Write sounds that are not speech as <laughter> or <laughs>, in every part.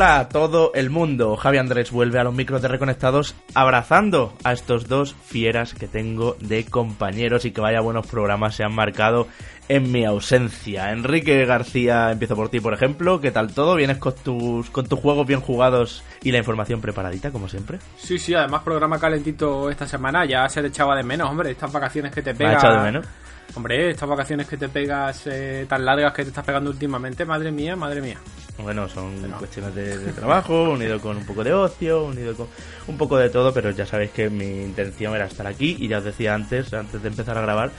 Hola a todo el mundo. Javi Andrés vuelve a los micros de Reconectados abrazando a estos dos fieras que tengo de compañeros y que vaya buenos programas se han marcado en mi ausencia. Enrique García, empiezo por ti, por ejemplo. ¿Qué tal todo? ¿Vienes con tus, con tus juegos bien jugados y la información preparadita, como siempre? Sí, sí, además programa calentito esta semana. Ya se le echaba de menos, hombre, estas vacaciones que te ¿Me ha echado de menos? Hombre, estas vacaciones que te pegas eh, tan largas que te estás pegando últimamente, madre mía, madre mía. Bueno, son cuestiones de, de trabajo, <laughs> unido con un poco de ocio, unido con un poco de todo, pero ya sabéis que mi intención era estar aquí y ya os decía antes, antes de empezar a grabar,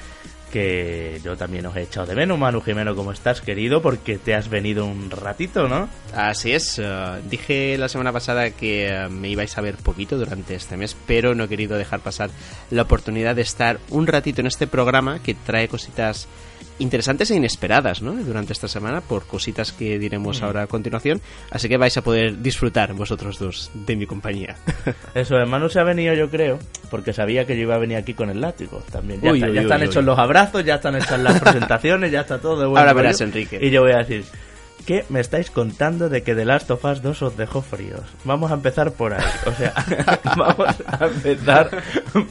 que yo también os he echado de menos, Manu Jimeno, ¿cómo estás, querido? Porque te has venido un ratito, ¿no? Así es, eh, dije la semana pasada que eh, me ibais a ver poquito durante este mes, pero no he querido dejar pasar la oportunidad de estar un ratito en este programa que trae cositas interesantes e inesperadas, ¿no? Durante esta semana, por cositas que diremos Mm. ahora a continuación, así que vais a poder disfrutar vosotros dos de mi compañía. <laughs> Eso, de Manu se ha venido, yo creo, porque sabía que yo iba a venir aquí con el látigo también. Ya, Uy, está- uy, ya uy, están hechos los abrazos, ya están hechas las <laughs> presentaciones, ya está todo de buen Ahora verás, Enrique. Y yo voy a decir, ¿qué me estáis contando de que The Last of Us 2 os dejó fríos? Vamos a empezar por ahí. O sea, <laughs> vamos a empezar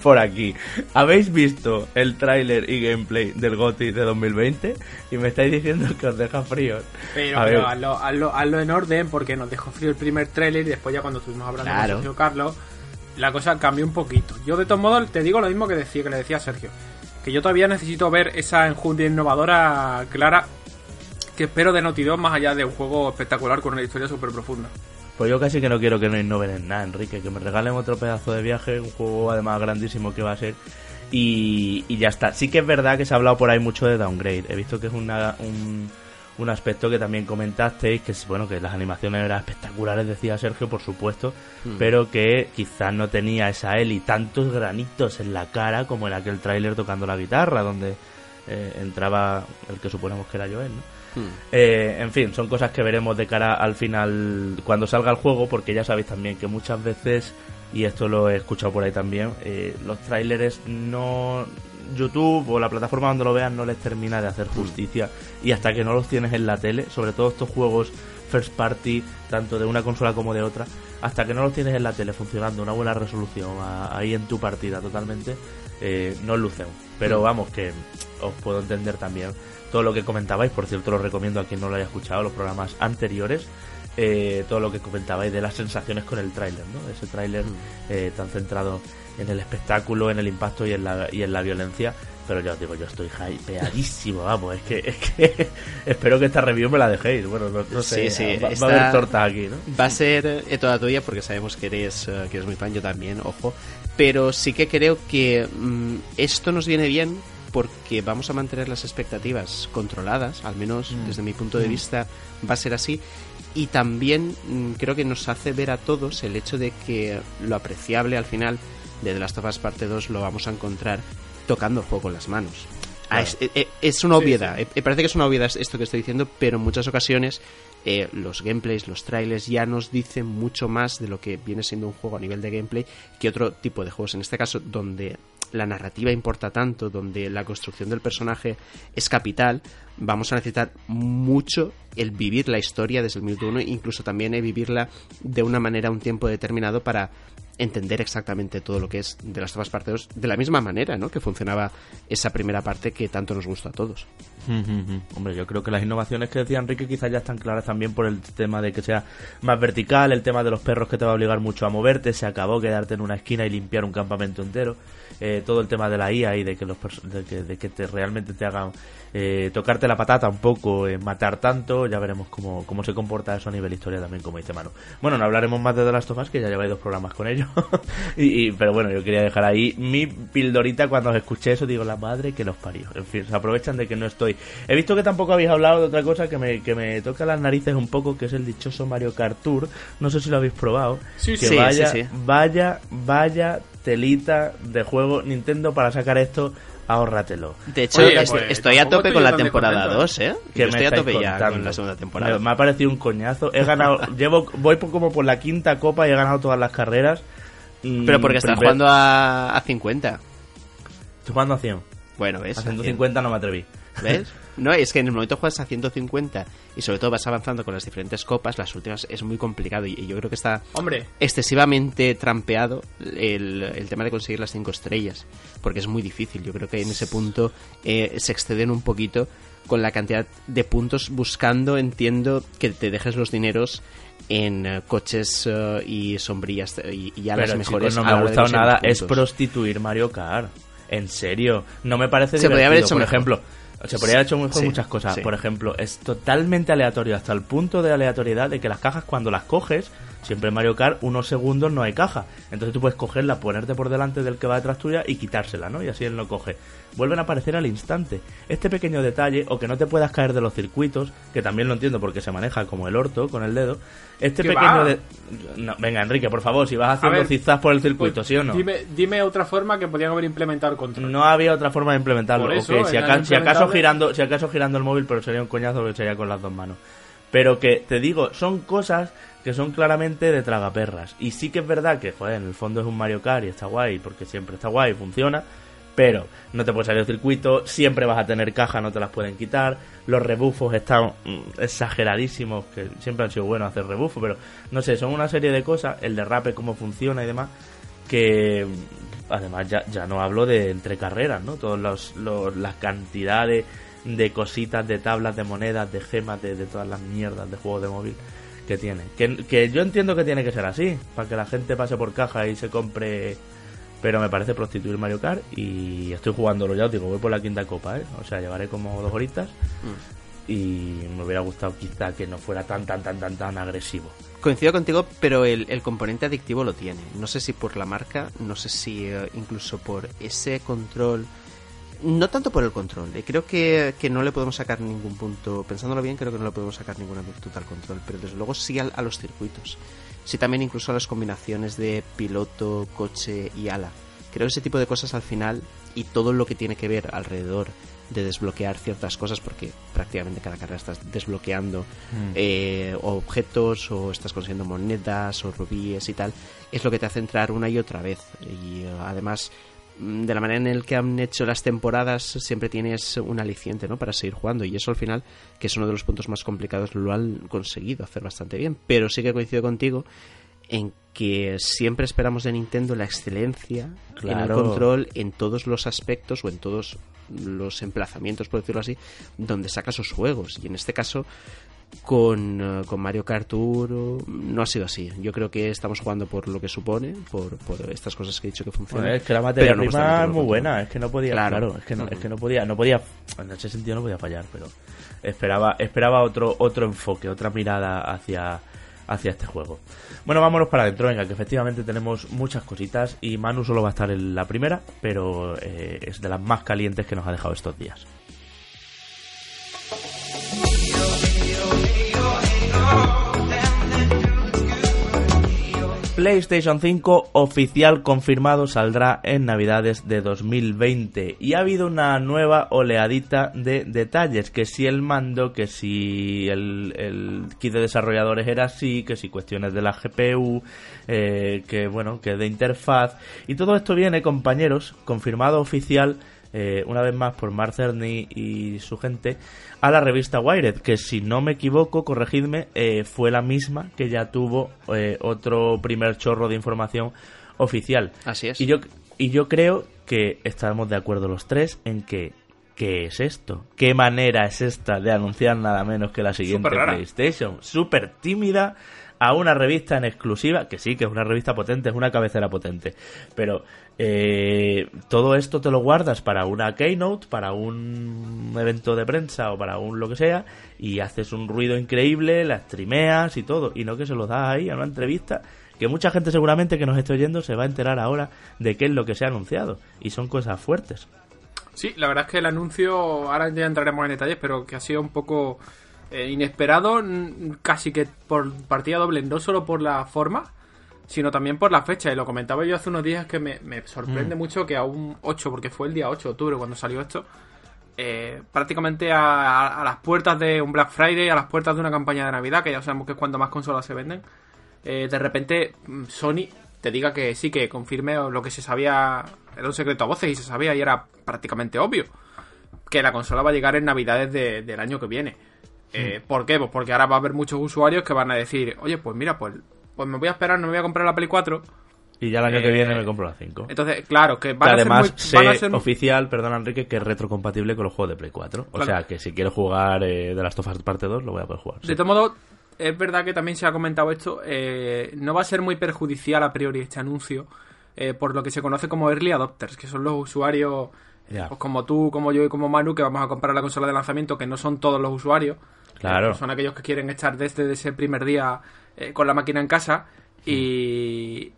por aquí. ¿Habéis visto el tráiler y gameplay del GOTY de 2020? Y me estáis diciendo que os deja fríos. Pero, A pero hazlo, hazlo- hazlo en orden porque nos dejó frío el primer tráiler y después ya cuando estuvimos hablando Claro. con Sergio Carlos, la cosa cambió un poquito. Yo de todos modos te digo lo mismo que decía que le decía a Sergio, que yo todavía necesito ver esa enjundia innovadora clara que espero de Naughty Dog más allá de un juego espectacular con una historia súper profunda. Pues yo casi que no quiero que no innoven en nada, Enrique. Que me regalen otro pedazo de viaje, un juego además grandísimo que va a ser. Y, y ya está. Sí que es verdad que se ha hablado por ahí mucho de downgrade. He visto que es una, un, un aspecto que también comentasteis, que bueno, que las animaciones eran espectaculares, decía Sergio, por supuesto, Hmm. pero que quizás no tenía esa Eli tantos granitos en la cara como en aquel tráiler tocando la guitarra, donde eh, entraba el que suponemos que era Joel, ¿no? Hmm. Eh, en fin, son cosas que veremos de cara al final cuando salga el juego, porque ya sabéis también que muchas veces, y esto lo he escuchado por ahí también, eh, los trailers no. YouTube o la plataforma donde lo vean no les termina de hacer justicia y hasta que no los tienes en la tele, sobre todo estos juegos first party, tanto de una consola como de otra, hasta que no los tienes en la tele funcionando, una buena resolución a- ahí en tu partida totalmente, eh, no lucen. Pero vamos, que os puedo entender también todo lo que comentabais, por cierto lo recomiendo a quien no lo haya escuchado, los programas anteriores, eh, todo lo que comentabais de las sensaciones con el tráiler, ¿no? Ese tráiler eh, tan centrado en el espectáculo, en el impacto y en la, y en la violencia. Pero ya os digo, yo estoy hypeadísimo, vamos, es que, es que <laughs> espero que esta review me la dejéis. Bueno, no, no sé, Sí, sí, va, a haber torta aquí, ¿no? Va a ser eh, toda tuya porque sabemos que eres, que eres muy fan, yo también, ojo. Pero sí que creo que mm, esto nos viene bien porque vamos a mantener las expectativas controladas, al menos Mm. desde mi punto de vista va a ser así. Y también mm, creo que nos hace ver a todos el hecho de que lo apreciable al final de The Last of Us Parte 2 lo vamos a encontrar tocando el juego con las manos. Ah, es, eh, es una obviedad, sí. eh, eh, parece que es una obviedad esto que estoy diciendo, pero en muchas ocasiones eh, los gameplays, los trailers ya nos dicen mucho más de lo que viene siendo un juego a nivel de gameplay que otro tipo de juegos. En este caso, donde la narrativa importa tanto, donde la construcción del personaje es capital, vamos a necesitar mucho el vivir la historia desde el minuto uno, incluso también el vivirla de una manera, un tiempo determinado para entender exactamente todo lo que es de las otras partes de la misma manera, ¿no? Que funcionaba esa primera parte que tanto nos gustó a todos. <laughs> Hombre, yo creo que las innovaciones que decía Enrique quizás ya están claras también por el tema de que sea más vertical, el tema de los perros que te va a obligar mucho a moverte, se acabó quedarte en una esquina y limpiar un campamento entero, eh, todo el tema de la IA y de que los de que, de que te realmente te hagan eh, tocarte la patata un poco, eh, matar tanto, ya veremos cómo, cómo se comporta eso a nivel historia también, como dice Manu. Bueno, no hablaremos más de The Last of Us, que ya lleváis dos programas con ello, <laughs> y, y- pero bueno, yo quería dejar ahí mi pildorita cuando os escuché eso, digo, la madre que los parió. En fin, se aprovechan de que no estoy. He visto que tampoco habéis hablado de otra cosa que me, que me toca las narices un poco, que es el dichoso Mario Kart Tour. No sé si lo habéis probado. Sí, que sí, vaya, sí, sí. vaya, vaya telita de juego Nintendo para sacar esto. Ahórratelo. De hecho, Oye, pues, estoy a tope con la temporada contento, ¿eh? 2, ¿eh? que me estoy a tope ya con la segunda temporada. Me, me ha parecido un coñazo. He ganado, llevo, voy por- como por la quinta copa y he ganado todas las carreras. Mm, Pero porque estás jugando a, a 50. Estoy jugando a 100. Bueno, ves. A a 100. 150 no me atreví. ¿Ves? <laughs> No, es que en el momento juegas a 150 y sobre todo vas avanzando con las diferentes copas, las últimas es muy complicado y, yo creo que está Hombre. excesivamente trampeado el, el tema de conseguir las 5 estrellas, porque es muy difícil. Yo creo que en ese punto eh, se exceden un poquito con la cantidad de puntos buscando, entiendo, que te dejes los dineros en eh, coches eh, y sombrillas y, y alas Pero mejores. chicos, no me ha gustado nada. Es prostituir Mario Kart. En serio. No me parece Se podría haber divertido. hecho Por mejor. ejemplo, se podría haber hecho mejor Sí, muchas cosas. sí. Por ejemplo, es totalmente aleatorio hasta el punto de aleatoriedad de que las cajas cuando las coges, siempre en Mario Kart, unos segundos no hay caja. Entonces tú puedes cogerla, ponerte por delante del que va detrás tuya y quitársela, ¿no? Y así él no coge. Vuelven a aparecer al instante. Este pequeño detalle, o que no te puedas caer de los circuitos, que también lo entiendo porque se maneja como el orto con el dedo. Este ¿Qué pequeño de... No, venga, Enrique, por favor, si vas haciendo zigzags por el circuito, Pues, ¿sí o no? Dime, dime otra forma que podrían haber implementado el control. No había otra forma de implementarlo. Por eso, Ok, si, el aca- si acaso girando, si acaso girando el móvil, pero sería un coñazo que sería con las dos manos. Pero que te digo, son cosas que son claramente de tragaperras. Y sí que es verdad que, joder, en el fondo es un Mario Kart y está guay, porque siempre está guay, funciona. Pero no te puede salir el circuito, siempre vas a tener caja, no te las pueden quitar. Los rebufos están mm, exageradísimos, que siempre han sido buenos hacer rebufos, pero no sé, son una serie de cosas, el derrape, cómo funciona y demás, que además ya, ya no hablo de entre carreras, ¿no? Todas los, los- las cantidades de cositas, de tablas, de monedas, de gemas, de, de todas las mierdas de juegos de móvil que tiene. Que, que yo entiendo que tiene que ser así, para que la gente pase por caja y se compre... Pero me parece prostituir Mario Kart y estoy jugándolo ya, os digo, voy por la quinta copa, ¿eh? O sea, llevaré como dos horitas y me hubiera gustado quizá que no fuera tan, tan, tan, tan, tan agresivo. Coincido contigo, pero el, el componente adictivo lo tiene. No sé si por la marca, no sé si eh, incluso por ese control. No tanto por el control, eh, creo que, que no le podemos sacar ningún punto, pensándolo bien, creo que no le podemos sacar ninguna virtud al control, pero desde luego sí al- a los circuitos. Sí también incluso a las combinaciones de piloto, coche y ala. Creo que ese tipo de cosas al final y todo lo que tiene que ver alrededor de desbloquear ciertas cosas porque prácticamente cada carrera estás desbloqueando eh, o objetos o estás consiguiendo monedas o rubíes y tal es lo que te hace entrar una y otra vez y eh, además mm, de la manera en la que han hecho las temporadas siempre tienes un aliciente ¿no? para seguir jugando y eso al final que es uno de los puntos más complicados lo han conseguido hacer bastante bien pero sí que coincido contigo en que siempre esperamos de Nintendo la excelencia en el control en todos los aspectos o en todos los emplazamientos, por decirlo así, donde saca sus juegos. Y en este caso, con, eh, con Mario Kart Tour no ha sido así. Yo creo que estamos jugando por lo que supone, por, por estas cosas que he dicho que funcionan. Es que la materia no prima es muy buena, es que no podía, Claro. claro, es que no, es que no podía, no podía, en ese sentido no podía fallar, pero esperaba, esperaba otro, otro enfoque, otra mirada hacia, hacia este juego. Bueno, vámonos para adentro, venga, que efectivamente tenemos muchas cositas y Manu solo va a estar en la primera, pero eh, es de las más calientes que nos ha dejado estos días. PlayStation 5 oficial confirmado saldrá en Navidades de 2020 y ha habido una nueva oleadita de detalles, que si el mando, que si el, kit de desarrolladores era así, que si cuestiones de la GPU, eh, que bueno, que de interfaz. Y todo esto viene compañeros, confirmado oficial eh, una vez más por Mark Cerny y su gente, a la revista Wired, que si no me equivoco, corregidme, eh, fue la misma que ya tuvo eh, otro primer chorro de información oficial. Así es. Y yo, y yo creo que estamos de acuerdo los tres en que ¿qué es esto? ¿Qué manera es esta de anunciar nada menos que la siguiente. PlayStation? Súper tímida a una revista en exclusiva, que sí, que es una revista potente, es una cabecera potente, pero eh, todo esto te lo guardas para una keynote, para un evento de prensa o para un lo que sea, y haces un ruido increíble, la streameas y todo, y no que se lo das ahí a una entrevista que mucha gente seguramente que nos esté oyendo se va a enterar ahora de qué es lo que se ha anunciado, y son cosas fuertes. Sí, la verdad es que el anuncio, ahora ya entraremos en detalles, pero que ha sido un poco eh, inesperado, casi que por partida doble, no solo por la forma, sino también por la fecha. Y lo comentaba yo hace unos días que me, me sorprende mucho que a un 8, porque fue el día 8 de octubre cuando salió esto, eh, prácticamente a, a- a las puertas de un Black Friday, a las puertas de una campaña de Navidad, que ya sabemos que es cuando más consolas se venden, eh, de repente mm, Sony te diga que sí, que confirme lo que se sabía, era un secreto a voces y se sabía y era prácticamente obvio. que la consola va a llegar en navidades del año que viene. Eh, ¿Por qué? Pues porque ahora va a haber muchos usuarios que van a decir, oye, pues mira, pues, pues me voy a esperar, no me voy a comprar la Play 4 y ya el año que viene Eh, me compro la 5. Entonces, claro, que van Que además a ser muy, van a sé ser- oficial, perdón Enrique, que es retrocompatible con los juegos de Play 4. O Claro. sea que si quiero jugar eh, de las Us parte 2, lo voy a poder jugar. sí. De todo modo, es verdad que también se ha comentado esto, eh, no va a ser muy perjudicial a priori este anuncio, eh, por lo que se conoce como early adopters, que son los usuarios Ya. pues como tú, como yo y como Manu, que vamos a comprar la consola de lanzamiento, que no son todos los usuarios. Claro. Eh, son aquellos que quieren estar desde ese primer día eh, con la máquina en casa y,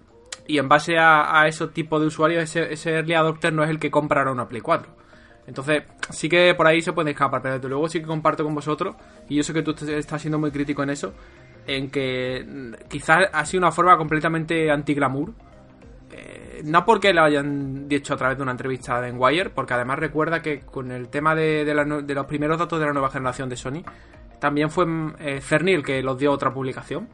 y en base a, a ese tipo de usuarios, ese, ese early adopter no es el que comprará una Play 4. Entonces, sí que por ahí se puede escapar, pero desde luego sí que comparto con vosotros, y yo sé que tú estás siendo muy crítico en eso, en que mm, quizás ha sido una forma completamente anti-glamour. Eh, no porque lo hayan dicho a través de una entrevista de Enwire, porque además recuerda que con el tema de, los primeros datos de la nueva generación de Sony, también fue mm, eh, que los dio otra publicación,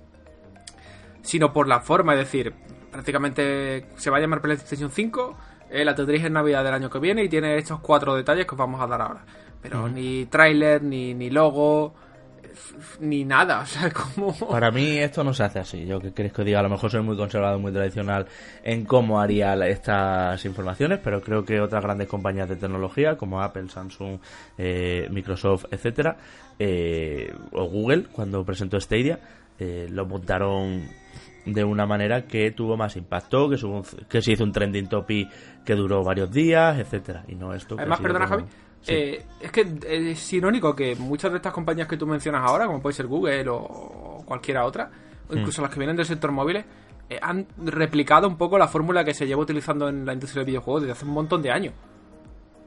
sino por la forma, es decir, prácticamente se va a llamar PlayStation 5, eh, la tendréis en Navidad del año que viene y tiene estos cuatro detalles que os vamos a dar ahora. Pero ni tráiler, ni, ni logo, ni nada, o sea, <laughs> como... Para mí esto no se hace así. Yo que queréis que os diga, a lo mejor soy muy conservador, muy tradicional en cómo haría estas informaciones, pero creo que otras grandes compañías de tecnología como Apple, Samsung, eh, Microsoft, etcétera, eh, o Google cuando presentó Stadia, eh, lo montaron de una manera que tuvo más impacto, que, subo que se hizo un trending topic que duró varios días, etcétera, y no esto. Además, perdona como- Javi, Sí. eh, es que es irónico que muchas de estas compañías que tú mencionas ahora, como puede ser Google o cualquiera otra, o Hmm. incluso las que vienen del sector móviles, eh, han replicado un poco la fórmula que se lleva utilizando en la industria del videojuego desde hace un montón de años.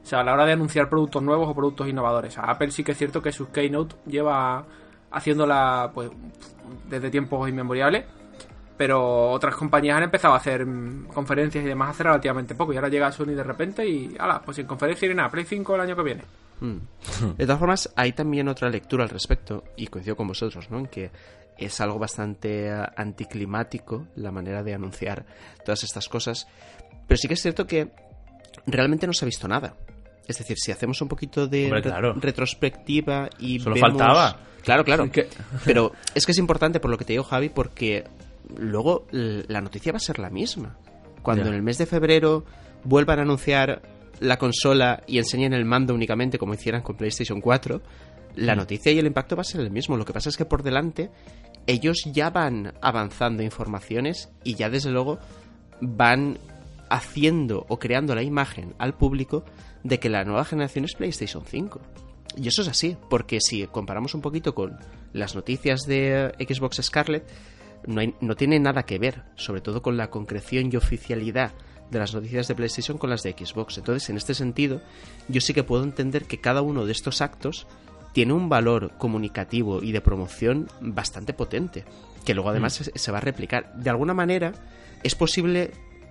O sea, a la hora de anunciar productos nuevos o productos innovadores. A Apple sí que es cierto que sus Keynote lleva haciéndola pues desde tiempos inmemoriales. Pero otras compañías han empezado a hacer mm, conferencias y demás hace relativamente poco. Y ahora llega Sony de repente y, ala, pues sin conferencia ni nada, Play 5 el año que viene. Mm. De todas formas, hay también otra lectura al respecto, y coincido con vosotros, ¿no? En que es algo bastante eh, anticlimático la manera de anunciar todas estas cosas. Pero sí que es cierto que realmente no se ha visto nada. Es decir, si hacemos un poquito de Hombre, re- claro. retrospectiva y Solo vemos- faltaba. Claro, claro. Es que- Pero es que es importante por lo que te digo, Javi, porque luego la noticia va a ser la misma. Cuando en el mes de febrero vuelvan a anunciar la consola y enseñen el mando únicamente como hicieran con PlayStation 4, la noticia y el impacto va a ser el mismo. Lo que pasa es que por delante ellos ya van avanzando informaciones y ya desde luego van haciendo o creando la imagen al público de que la nueva generación es PlayStation 5. Y eso es así, porque si comparamos un poquito con las noticias de Xbox Scarlet, no, hay- no tiene nada que ver, sobre todo con la concreción y oficialidad de las noticias de PlayStation con las de Xbox. Entonces, en este sentido, yo sí que puedo entender que cada uno de estos actos tiene un valor comunicativo y de promoción bastante potente, que luego además se, se va a replicar. De alguna manera, es posible,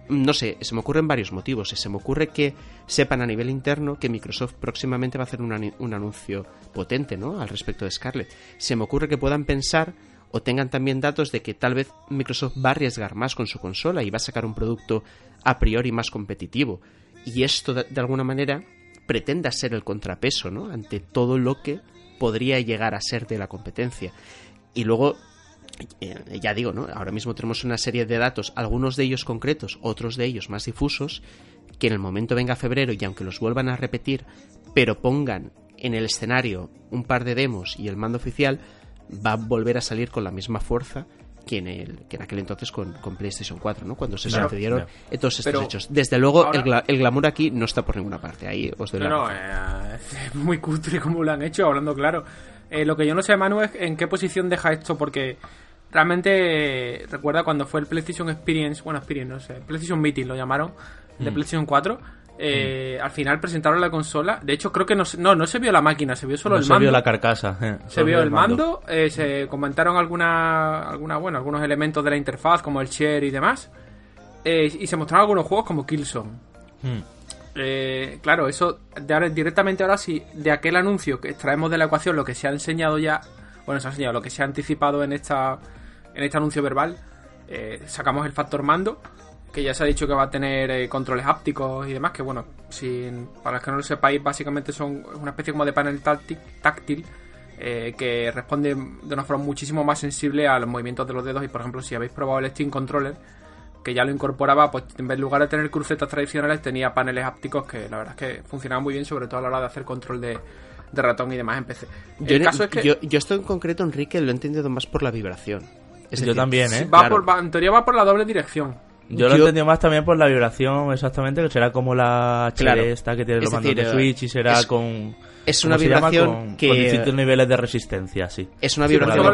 no sé, se me ocurren varios motivos. Se me ocurre que sepan a nivel interno que Microsoft próximamente va a hacer un, un anuncio potente, ¿no? Al respecto de Scarlett. Se me ocurre que puedan pensar o tengan también datos de que tal vez Microsoft va a arriesgar más con su consola y va a sacar un producto a priori más competitivo. Y esto, de, alguna manera, pretenda ser el contrapeso, ¿no? Ante todo lo que podría llegar a ser de la competencia. Y luego, eh, ya digo, ¿no? Ahora mismo tenemos una serie de datos, algunos de ellos concretos, otros de ellos más difusos, que en el momento venga febrero y aunque los vuelvan a repetir, pero pongan en el escenario un par de demos y el mando oficial, va a volver a salir con la misma fuerza que en, el, que en aquel entonces con, con PlayStation 4, ¿no? Cuando se Claro, sucedieron todos estos Pero hechos. Desde luego, ahora- el, gla- el glamour aquí no está por ninguna parte. Ahí os doy No, la eh, <laughs> es muy cutre como lo han hecho, hablando claro. Eh, lo que yo no sé, Manu, es en qué posición deja esto, porque realmente eh, recuerda cuando fue el PlayStation Experience, bueno, Experience, no sé, PlayStation Meeting lo llamaron, el de Mm. PlayStation 4. Eh, Al final presentaron la consola. De hecho, creo que no, se- no, no se vio la máquina, se vio solo No el se mando. vio la carcasa. eh, Se vio el mando, eh, se comentaron alguna, alguna, bueno, algunos elementos de la interfaz como el share y demás. eh, y se mostraron algunos juegos como Killzone. Hmm. Eh, claro, eso de ahora, directamente ahora sí, de aquel anuncio que extraemos de la ecuación lo que se ha enseñado ya, bueno, se ha enseñado lo que se ha anticipado en esta en este anuncio verbal, sacamos el factor mando, que ya se ha dicho que va a tener eh, controles hápticos y demás, que bueno, sin, para los que no lo sepáis, básicamente son una especie como de panel táctil eh, que responde de una forma muchísimo más sensible a los movimientos de los dedos y por ejemplo si habéis probado el Steam Controller, que ya lo incorporaba, pues en vez de lugar de tener crucetas tradicionales tenía paneles hápticos que la verdad es que funcionaban muy bien, sobre todo a la hora de hacer control de, ratón y demás en PC. Yo, el caso es que... yo, yo esto en concreto, Enrique, lo he entendido más por la vibración. yo también, ¿eh? Va por, en teoría va por la doble dirección. Yo lo he entendido más también por la vibración, exactamente, que será como la HD esta que tiene los mandos de Switch y será con... Es una vibración que... Con distintos niveles de resistencia, sí. Es una vibración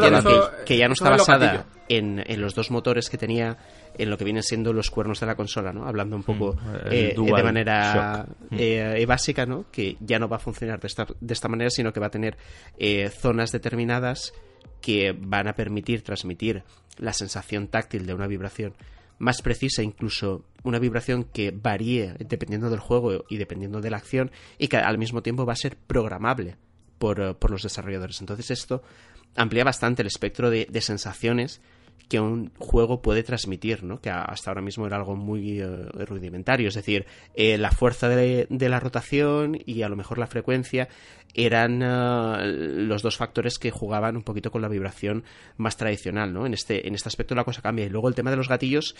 que, ya no está basada en, en, los dos motores que tenía en lo que vienen siendo los cuernos de la consola, ¿no? Hablando un poco mm, eh, de manera mm. eh, básica, ¿no? Que ya no va a funcionar de esta, de esta manera, sino que va a tener eh, zonas determinadas que van a permitir transmitir la sensación táctil de una vibración más precisa, incluso una vibración que varíe dependiendo del juego y dependiendo de la acción y que al mismo tiempo va a ser programable por, por los desarrolladores. Entonces esto amplía bastante el espectro de sensaciones que un juego puede transmitir, ¿no? que hasta ahora mismo era algo muy eh, rudimentario, es decir, eh, la fuerza de, la rotación y a lo mejor la frecuencia eran eh, los dos factores que jugaban un poquito con la vibración más tradicional, ¿no? En este, en este aspecto la cosa cambia. Y luego el tema de los gatillos,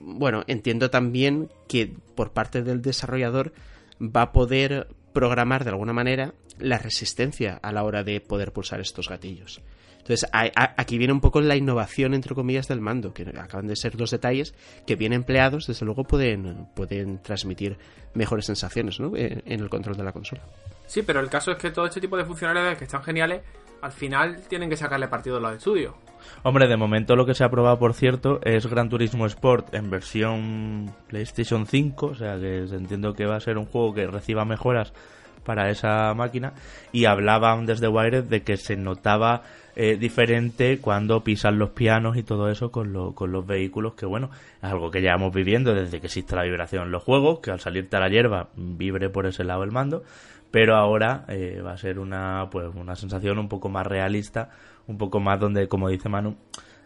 bueno, entiendo también que por parte del desarrollador va a poder programar de alguna manera la resistencia a la hora de poder pulsar estos gatillos. Entonces, aquí viene un poco la innovación, entre comillas, del mando, que acaban de ser dos detalles que bien empleados, desde luego, pueden, pueden transmitir mejores sensaciones ¿no? Eh, en el control de la consola. Sí, pero el caso es que todo este tipo de funcionalidades que están geniales, al final tienen que sacarle partido a los estudios. Hombre, de momento lo que se ha probado, por cierto, es Gran Turismo Sport en versión PlayStation 5, o sea que entiendo que va a ser un juego que reciba mejoras para esa máquina y hablaban desde Wired de que se notaba eh, diferente cuando pisan los pianos y todo eso con, con los vehículos, que bueno, es algo que llevamos viviendo desde que existe la vibración en los juegos, que al salirte a la hierba vibre por ese lado el mando, pero ahora eh, va a ser una, pues, una sensación un poco más realista, un poco más donde, como dice Manu,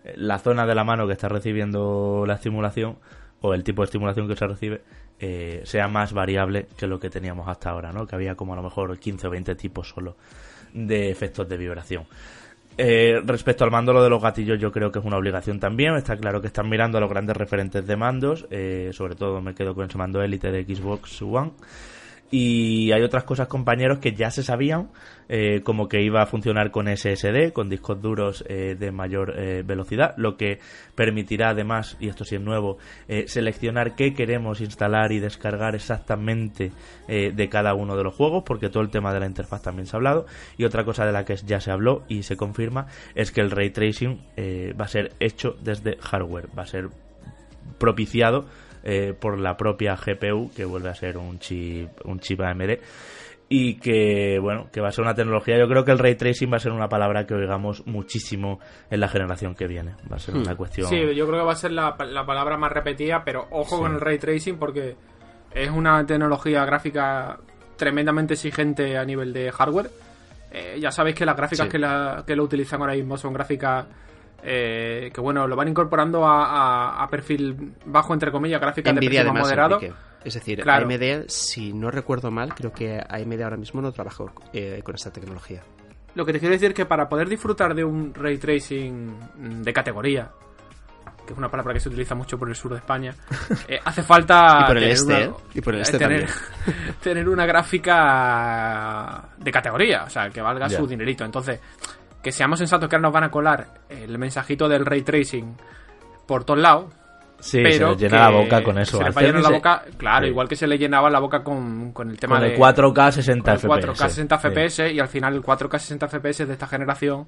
eh, la zona de la mano que está recibiendo la estimulación o el tipo de estimulación que se recibe sea más variable que lo que teníamos hasta ahora, ¿no? Que había como a lo mejor 15 o 20 tipos solo de efectos de vibración. Eh, respecto al mando, lo de los gatillos yo creo que es una obligación también. Está claro que están mirando a los grandes referentes de mandos. Eh, sobre todo me quedo con ese mando Elite de Xbox One. Y hay otras cosas, compañeros, que ya se sabían, eh, como que iba a funcionar con SSD, con discos duros eh, de mayor eh, velocidad, lo que permitirá además, y esto sí es nuevo, seleccionar qué queremos instalar y descargar exactamente de cada uno de los juegos, porque todo el tema de la interfaz también se ha hablado. Y otra cosa de la que ya se habló y se confirma es que el ray tracing va a ser hecho desde hardware, va a ser propiciado eh, por la propia GPU, que vuelve a ser un chip, un chip AMD. Y que, bueno, que va a ser una tecnología. Yo creo que el ray tracing va a ser una palabra que oigamos muchísimo en la generación que viene. Va a ser una hmm. cuestión. Sí, yo creo que va a ser la, palabra más repetida, pero ojo con el ray tracing porque es una tecnología gráfica tremendamente exigente a nivel de hardware. Eh, ya sabéis que las gráficas que, la, que lo utilizan ahora mismo son gráficas eh, que bueno, lo van incorporando a, perfil bajo, entre comillas, gráficas de perfil moderado. Es decir, AMD, si no recuerdo mal, creo que AMD ahora mismo no trabaja eh, con esta tecnología. Lo que te quiero decir es que para poder disfrutar de un ray tracing de categoría, que es una palabra que se utiliza mucho por el sur de España, <laughs> eh, hace falta y por el este, y por el este tener, <laughs> tener, una gráfica de categoría, o sea, que valga su dinerito. Entonces, que seamos sensatos que ahora nos van a colar el mensajito del ray tracing por todos lados. Sí, pero se le llena la boca con eso. Se le va a la boca, claro, igual que se le llenaba la boca con, con el tema con de. 4K 60 FPS. 4K 60 FPS y al final el 4K 60 FPS de esta generación.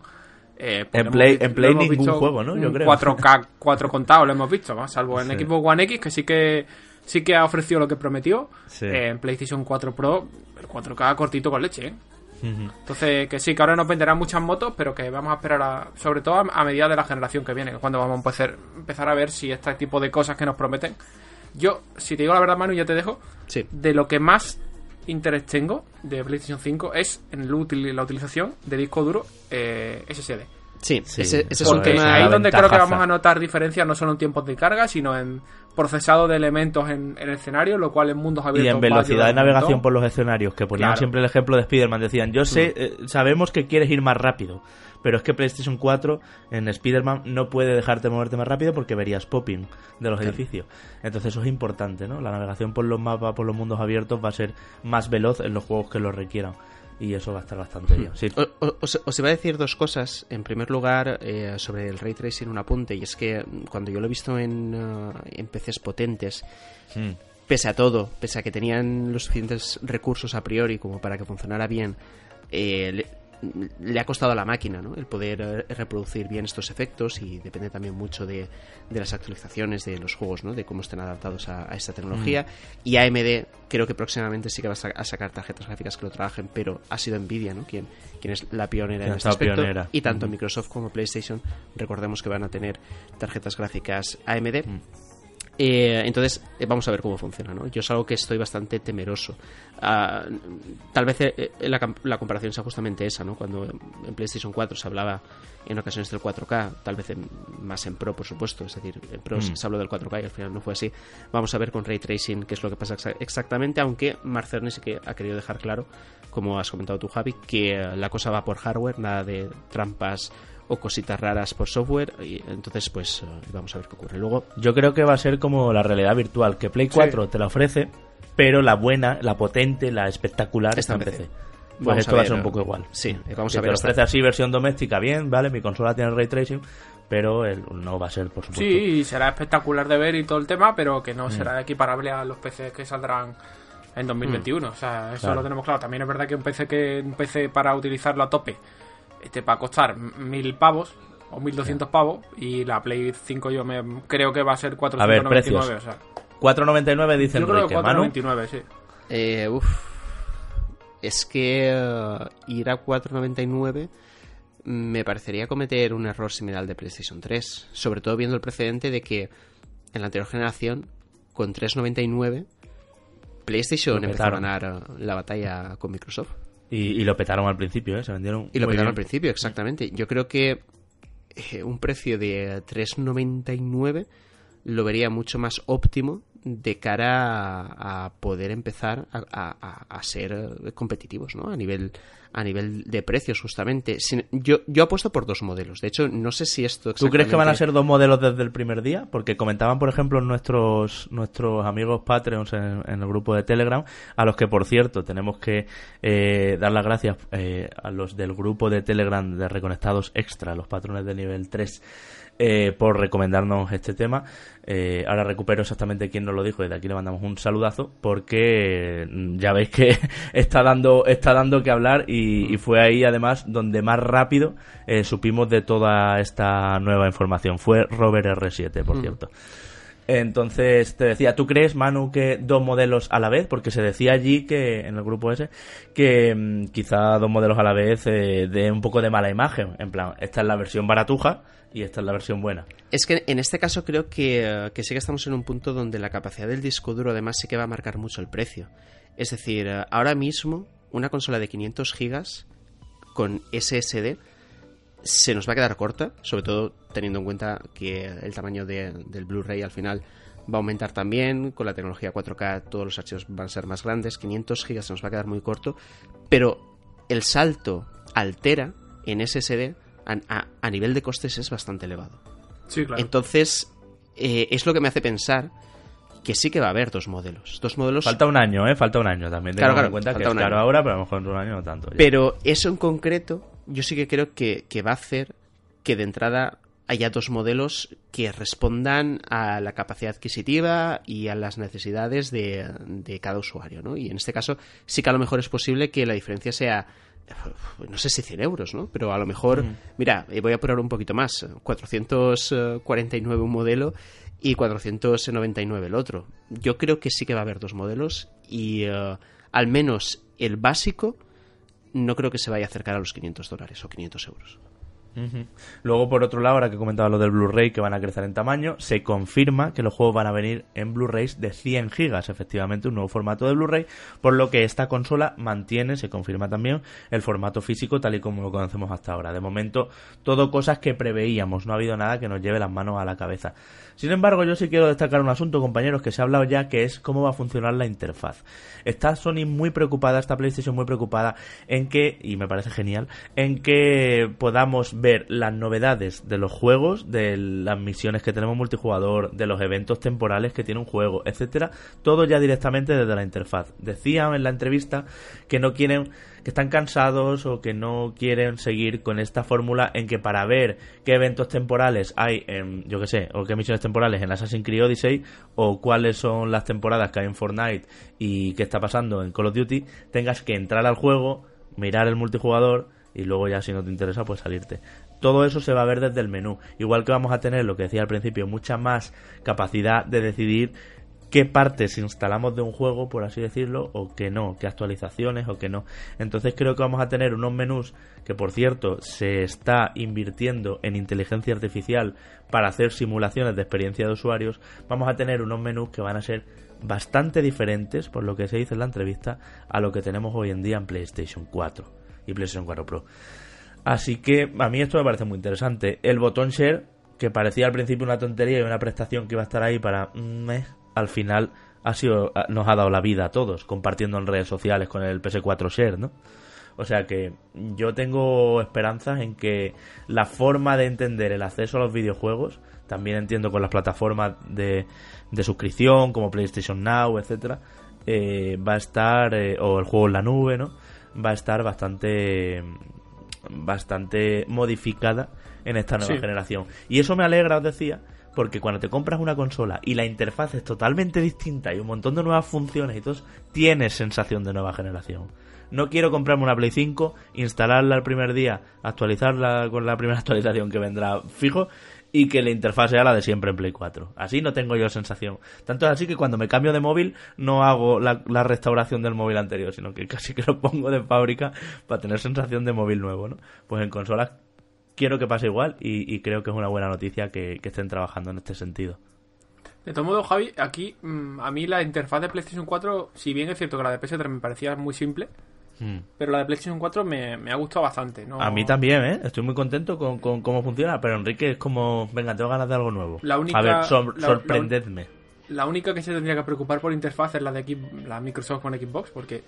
Eh, pues en Play, en Play ningún juego, ¿no? Yo creo. 4K 4 contados lo hemos visto, ¿no? salvo en Xbox One X, que sí que sí que ha ofrecido lo que prometió. Eh, en PlayStation 4 Pro, el 4K cortito con leche, ¿eh? Entonces, que sí, que ahora nos venderán muchas motos, pero que vamos a esperar, a, sobre todo a, medida de la generación que viene, cuando vamos a empezar, empezar a ver si este tipo de cosas que nos prometen. Yo, si te digo la verdad, Manu, ya te dejo. De lo que más interés tengo de PlayStation 5 es en la utilización de disco duro eh, SSD. Sí, Sí, ese, ese es un tema... ahí donde creo que vamos a notar diferencias no solo en tiempos de carga, sino en procesado de elementos en, en el escenario, lo cual en mundos abiertos Y en velocidad de navegación por los escenarios, que ponían Claro. siempre el ejemplo de Spider-Man, decían, yo sé, eh, sabemos que quieres ir más rápido, pero es que PlayStation 4 en Spider-Man no puede dejarte moverte más rápido porque verías popping de los edificios. Entonces eso es importante, ¿no? La navegación por los mapas, por los mundos abiertos va a ser más veloz en los juegos que lo requieran. Y eso va a estar bastante bien. Sí. O- o- Os, os iba a decir dos cosas. En primer lugar, eh, sobre el ray tracing, un apunte. Y es que cuando yo lo he visto en, eh, en PCs potentes, Mm. pese a todo, pese a que tenían los suficientes recursos a priori como para que funcionara bien, eh, le, ha costado a la máquina ¿no? el poder eh, reproducir bien estos efectos y depende también mucho de, de las actualizaciones de los juegos, ¿no? de cómo estén adaptados a, a esta tecnología. Y AMD creo que próximamente sí que va a, sa- a sacar tarjetas gráficas que lo trabajen, pero ha sido Nvidia ¿no? quien, quien es la pionera en este aspecto. pionera. Y tanto Ujú. Microsoft como PlayStation, recordemos que van a tener tarjetas gráficas AMD. Mm. Eh, entonces, eh, vamos a ver cómo funciona, ¿no? Yo es algo que estoy bastante temeroso. Ah, tal vez eh, eh, la, la comparación sea justamente esa, ¿no? Cuando en PlayStation 4 se hablaba en ocasiones del 4K, tal vez en- más en Pro, por supuesto, es decir, en Pro Mm. se habló del 4K y al final no fue así. Vamos a ver con Ray Tracing qué es lo que pasa exa- exactamente, aunque Mark Cerny sí que ha querido dejar claro, como has comentado tú, Javi, que la cosa va por hardware, nada de trampas o cositas raras por software, y entonces pues eh, vamos a ver qué ocurre. Luego, Yo creo que va a ser como la realidad virtual, que Play 4 te la ofrece, pero la buena, la potente, la espectacular está en PC. Pues Vamos esto a va a ser un poco igual. sí, vamos Que a te ver lo hasta- ofrece así versión doméstica, bien, vale, mi consola tiene ray tracing, pero el, no va a ser, por supuesto. Sí, será espectacular de ver y todo el tema, pero que no Mm. será equiparable a los PCs que saldrán en 2021. O sea, eso Claro. lo tenemos claro. También es verdad que un PC que un PC para utilizarlo a tope este va a costar mil pavos o 1200 pavos y la Play 5 yo me creo que va a ser 499, precios. o sea, 4.99 dicen yo creo que Enrique, Manu. 499, sí. Eh, uf. Es que eh, ir a 4.99 me parecería cometer un error similar al de PlayStation 3. Sobre todo viendo el precedente de que en la anterior generación, con 3.99, PlayStation empezó a ganar eh, la batalla con Microsoft. Y, y lo petaron al principio, ¿eh? se vendieron. Y lo petaron al principio, exactamente. Yo creo que eh, un precio de 3,99 lo vería mucho más óptimo de cara a, a poder empezar a, a- a ser competitivos, ¿no? A nivel a nivel de precios, justamente. Sin- yo, yo apuesto por dos modelos. De hecho, no sé si esto ¿Tú crees que van a exactamente- ser dos modelos desde el primer día? Porque comentaban, por ejemplo, nuestros nuestros amigos Patreons en, en el grupo de Telegram, a los que, por cierto, tenemos que eh, dar las gracias eh, a los del grupo de Telegram de Reconectados Extra, los patrones de nivel 3, eh, por recomendarnos este tema. Eh, ahora recupero exactamente quién nos lo dijo y de aquí le mandamos un saludazo porque mm, ya veis que <laughs> está dando está dando que hablar y, y fue ahí además donde más rápido eh, supimos de toda esta nueva información. Fue Robert R7, por cierto. Entonces, te decía, ¿tú crees, Manu, que dos modelos a la vez? Porque se decía allí que, en el grupo ese, que mm, quizá dos modelos a la vez eh, de un poco de mala imagen. En plan, esta es la versión baratuja y esta es la versión buena. Es que en este caso creo que, que sí que estamos en un punto donde la capacidad del disco duro además sí que va a marcar mucho el precio. Es decir, eh, ahora mismo una consola de 500 gigas con SSD se nos va a quedar corta, sobre todo teniendo en cuenta que el tamaño de- del Blu-ray al final va a aumentar también, con la tecnología 4K todos los archivos van a ser más grandes, 500 gigas se nos va a quedar muy corto, pero el salto altera en SSD a, a- a nivel de costes es bastante elevado. Sí, claro. Entonces, eh, es lo que me hace pensar que sí que va a haber dos modelos. Dos modelos Falta un año, ¿eh? Falta un año también. Claro, en cuenta que falta es un caro año. ahora, pero a lo mejor en un año no tanto. ya. Pero eso en concreto, yo sí que creo que, que va a hacer que de entrada haya dos modelos que respondan a la capacidad adquisitiva y a las necesidades de, de cada usuario, ¿no? Y en este caso sí que a lo mejor es posible que la diferencia sea no sé si 100 euros, ¿no? Pero a lo mejor, mira, eh, voy a poner un poquito más, 449 un modelo y 499 el otro. Yo creo que sí que va a haber dos modelos y eh, al menos el básico no creo que se vaya a acercar a los 500 dólares o 500 euros. Luego, por otro lado, ahora que comentaba lo del Blu-ray que van a crecer en tamaño, se confirma que los juegos van a venir en Blu-rays de 100 gigas, efectivamente, un nuevo formato de Blu-ray, por lo que esta consola mantiene, se confirma también, el formato físico tal y como lo conocemos hasta ahora. De momento, todo cosas que preveíamos, no ha habido nada que nos lleve las manos a la cabeza. Sin embargo, yo sí quiero destacar un asunto, compañeros, que se ha hablado ya, que es cómo va a funcionar la interfaz. Está Sony muy preocupada, está PlayStation muy preocupada en que, y me parece genial, en que podamos ver las novedades de los juegos, de las misiones que tenemos multijugador, de los eventos temporales que tiene un juego, etcétera, todo ya directamente desde la interfaz. Decían en la entrevista que no quieren que están cansados o que no quieren seguir con esta fórmula en que para ver qué eventos temporales hay en, yo que sé, o qué misiones temporales en Assassin's Creed Odyssey o cuáles son las temporadas que hay en Fortnite y qué está pasando en Call of Duty, tengas que entrar al juego, mirar el multijugador y luego ya si no te interesa pues salirte. Todo eso se va a ver desde el menú. Igual que vamos a tener, lo que decía al principio, mucha más capacidad de decidir qué partes instalamos de un juego, por así decirlo, o que no, qué actualizaciones o que no. Entonces creo que vamos a tener unos menús que, por cierto, se está invirtiendo en inteligencia artificial para hacer simulaciones de experiencia de usuarios. Vamos a tener unos menús que van a ser bastante diferentes, por lo que se dice en la entrevista, a lo que tenemos hoy en día en PlayStation 4 y PlayStation 4 Pro. Así que a mí esto me parece muy interesante. El botón share, que parecía al principio una tontería y una prestación que iba a estar ahí para... al final ha sido, nos ha dado la vida a todos, compartiendo en redes sociales con el PS4 Share, ¿no? O sea que yo tengo esperanzas en que la forma de entender el acceso a los videojuegos, también entiendo con las plataformas de, de suscripción como PlayStation Now, etcétera, eh, va a estar, eh, o el juego en la nube, ¿no? Va a estar bastante, bastante modificada en esta nueva Sí. generación. Y eso me alegra, os decía, porque cuando te compras una consola y la interfaz es totalmente distinta y un montón de nuevas funciones y todo, tienes sensación de nueva generación. No quiero comprarme una Play 5, instalarla el primer día, actualizarla con la primera <laughs> actualización que vendrá fijo y que la interfaz sea la de siempre en Play 4. Así no tengo yo sensación. Tanto es así que cuando me cambio de móvil no hago la, restauración del móvil anterior, sino que casi que lo pongo de fábrica para tener sensación de móvil nuevo, ¿no? Pues en consolas quiero que pase igual y, y creo que es una buena noticia que, que estén trabajando en este sentido. De todo modo, Javi, aquí mm, a mí la interfaz de PlayStation 4, si bien es cierto que la de PS3 me parecía muy simple, pero la de PlayStation 4 me, me ha gustado bastante. ¿no? A mí también, ¿eh? Estoy muy contento con, con cómo funciona, pero Enrique es como, venga, tengo ganas de algo nuevo. La única- A ver, sor- la- sorprendedme. La única que se tendría que preocupar por interfaz es la de Xbox- la Microsoft con Xbox, porque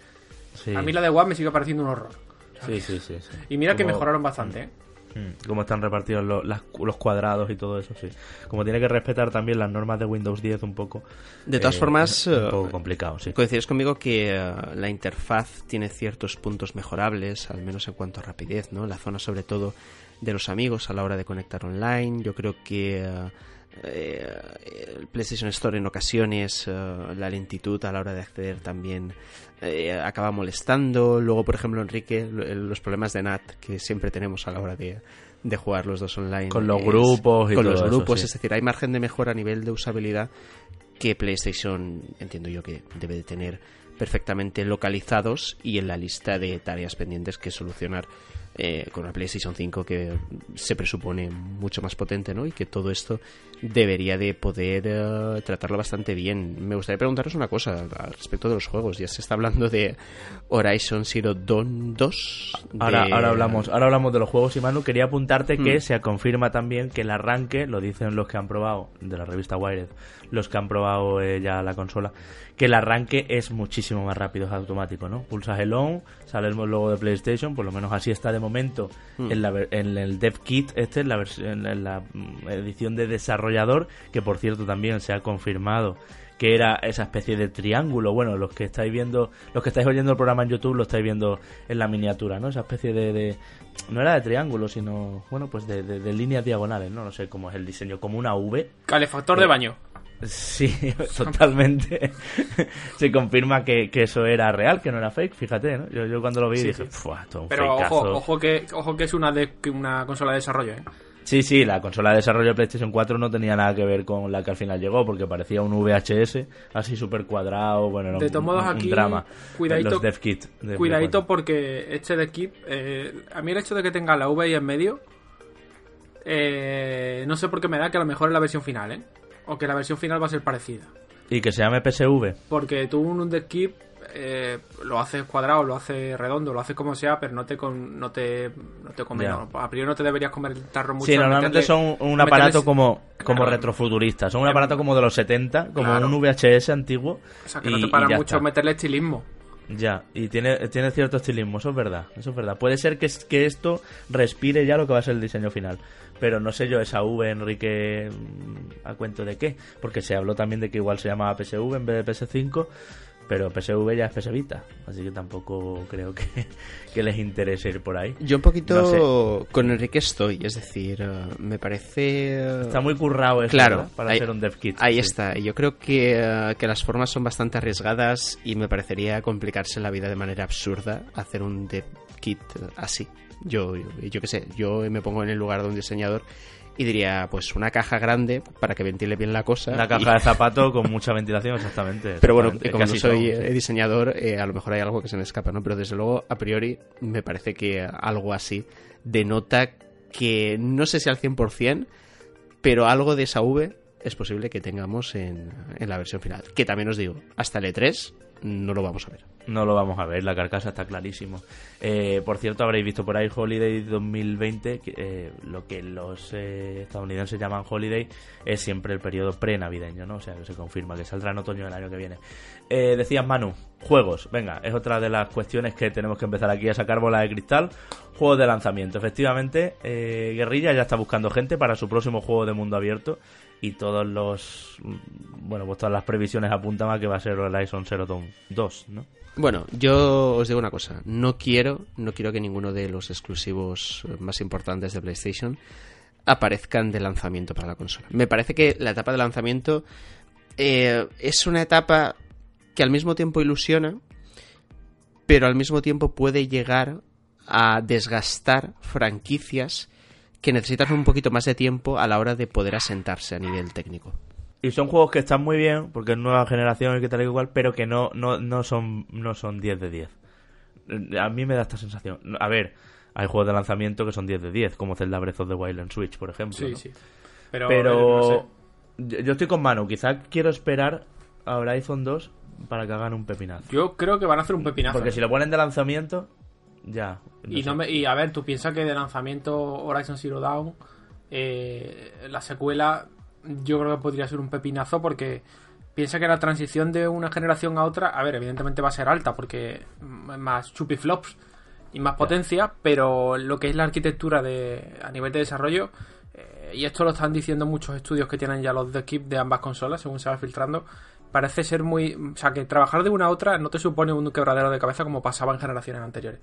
Sí. a mí la de One me sigue pareciendo un horror. sí, sí, sí, sí. Y mira que mejoraron bastante, ¿eh? Mm, Cómo están repartidos los, las- los cuadrados y todo eso, sí. Como tiene que respetar también las normas de Windows 10 un poco. De todas eh, formas, un eh, poco complicado, sí. Coincides conmigo que eh, la interfaz tiene ciertos puntos mejorables, al menos en cuanto a rapidez, ¿no? La zona sobre todo de los amigos a la hora de conectar online. Yo creo que eh, eh, el PlayStation Store en ocasiones, eh, la lentitud a la hora de acceder también eh, acaba molestando. Luego, por ejemplo, Enrique, lo- los problemas de NAT que siempre tenemos a la hora de, de jugar los dos online. Con los grupos y Con todo los eso, grupos, sí. es decir, hay margen de mejora a nivel de usabilidad que PlayStation entiendo yo que debe de tener perfectamente localizados y en la lista de tareas pendientes que solucionar eh, con una PlayStation 5 que se presupone mucho más potente, ¿no? Y que todo esto debería de poder eh, tratarlo bastante bien. Me gustaría preguntaros una cosa al respecto de los juegos. Ya se está hablando de Horizon Zero Dawn 2. Ahora, de- ahora hablamos, ahora hablamos de los juegos y Manu quería apuntarte que Mm. se confirma también que el arranque, lo dicen los que han probado de la revista Wired, los que han probado eh, ya la consola, que el arranque es muchísimo más rápido, es automático, ¿no? Pulsas el on, sale el logo de PlayStation, por lo menos así está de momento Mm. en, la en el dev kit este, en la, versión, en la mm, edición de desarrollador, que por cierto también se ha confirmado que era esa especie de triángulo. Bueno, los que estáis viendo, los que estáis oyendo el programa en YouTube lo estáis viendo en la miniatura, ¿no? Esa especie de, de- no era de triángulo, sino, bueno, pues de, de- de líneas diagonales, ¿no? No sé cómo es el diseño, como una V. Calefactor Eh, de baño. Sí, <laughs> totalmente. <laughs> Se confirma que, que eso era real, que no era fake, fíjate, ¿no? Yo, yo cuando lo vi Sí, dije, sí. "Fua, esto es un Pero fakeazo". ojo, ojo que, ojo que es una, de, una consola de desarrollo, ¿eh? Sí, sí, la consola de desarrollo de PlayStation 4 no tenía nada que ver con la que al final llegó, porque parecía un VHS así súper cuadrado, bueno, era De un, todos modos, un- un aquí, drama. cuidadito- Los dev kit de Cuidadito porque este de Keep, eh, a mí el hecho de que tenga la V ahí en medio eh, no sé por qué me da que a lo mejor es la versión final, ¿eh? O que la versión final va a ser parecida. Y que se llame PSV. Porque tú un Underkeep eh, lo haces cuadrado, lo haces redondo, lo haces como sea, pero no te con, no te, no te come, no, a priori no te deberías comer el tarro mucho. Sí, al normalmente meterle- son un aparato meterles- como, como Claro. retrofuturista. Son un aparato como de los 70, como Claro. un VHS antiguo. O sea, que y- no te para mucho está. meterle estilismo. Ya, y tiene, tiene cierto estilismo, eso es verdad, eso es verdad. Puede ser que, que esto respire ya lo que va a ser el diseño final. Pero no sé yo, esa V, Enrique, mm, ¿a cuento de qué? Porque se habló también de que igual se llamaba PSV en vez de PS5, pero PSV ya es PS Vita, así que tampoco creo que, <laughs> que les interese ir por ahí. Yo un poquito No con Enrique estoy, es decir, eh, me parece... eh, Está muy currado eso, Claro, ¿verdad? para ahí- hacer un dev kit. Ahí sí. está. Yo creo que, eh, que las formas son bastante arriesgadas y me parecería complicarse la vida de manera absurda hacer un dev kit así. Yo, yo, yo qué sé, yo me pongo en el lugar de un diseñador y diría, pues una caja grande para que ventile bien la cosa. Una y- caja de zapato con mucha ventilación, exactamente. <laughs> Pero bueno, exactamente. como no Casi soy todo. diseñador, eh, a lo mejor hay algo que se me escapa, ¿no? Pero desde luego, a priori, me parece que algo así denota que no sé si al 100%, pero algo de esa V es posible que tengamos en, en la versión final. Que también os digo, hasta el E3 no lo vamos a ver. No lo vamos a ver, la carcasa está clarísimo. Eh, por cierto, habréis visto por ahí Holiday 2020, que, eh, lo que los eh, estadounidenses llaman Holiday es siempre el periodo pre-navideño, ¿no? O sea, que se confirma que saldrá en otoño del año que viene. Eh, decías, Manu, juegos. Venga, es otra de las cuestiones que tenemos que empezar aquí a sacar bola de cristal. Juegos de lanzamiento. Efectivamente, eh, Guerrilla ya está buscando gente para su próximo juego de mundo abierto y todos los bueno pues todas las previsiones apuntan a que va a ser Horizon Zero Dawn 2 ¿no? Bueno, yo os digo una cosa, no quiero, no quiero que ninguno de los exclusivos más importantes de PlayStation aparezcan de lanzamiento para la consola. Me parece que la etapa de lanzamiento eh, es una etapa que al mismo tiempo ilusiona, pero al mismo tiempo puede llegar a desgastar franquicias que necesitan un poquito más de tiempo a la hora de poder asentarse a nivel técnico. y son juegos que están muy bien porque es nueva generación y que tal y igual pero que no no no son no son 10 de 10 a mí me da esta sensación a ver hay juegos de lanzamiento que son 10 de 10 como Zelda Breath of the Wild en Switch por ejemplo Sí, ¿no? sí. Pero, pero eh, no sé. yo yo estoy con Manu quizá quiero esperar a Horizon 2 para que hagan un pepinazo Yo creo que van a hacer un pepinazo. porque si lo ponen de lanzamiento ya y, no me- y a ver, tú piensas que de lanzamiento Horizon Zero Dawn, eh, la secuela, yo creo que podría ser un pepinazo porque piensa que la transición de una generación a otra, a ver, evidentemente va a ser alta porque más chupiflops y más potencia, pero lo que es la arquitectura de, a nivel de desarrollo, eh, y esto lo están diciendo muchos estudios que tienen ya los de equip de ambas consolas, según se va filtrando, parece ser muy... O sea, que trabajar de una a otra no te supone un quebradero de cabeza como pasaba en generaciones anteriores.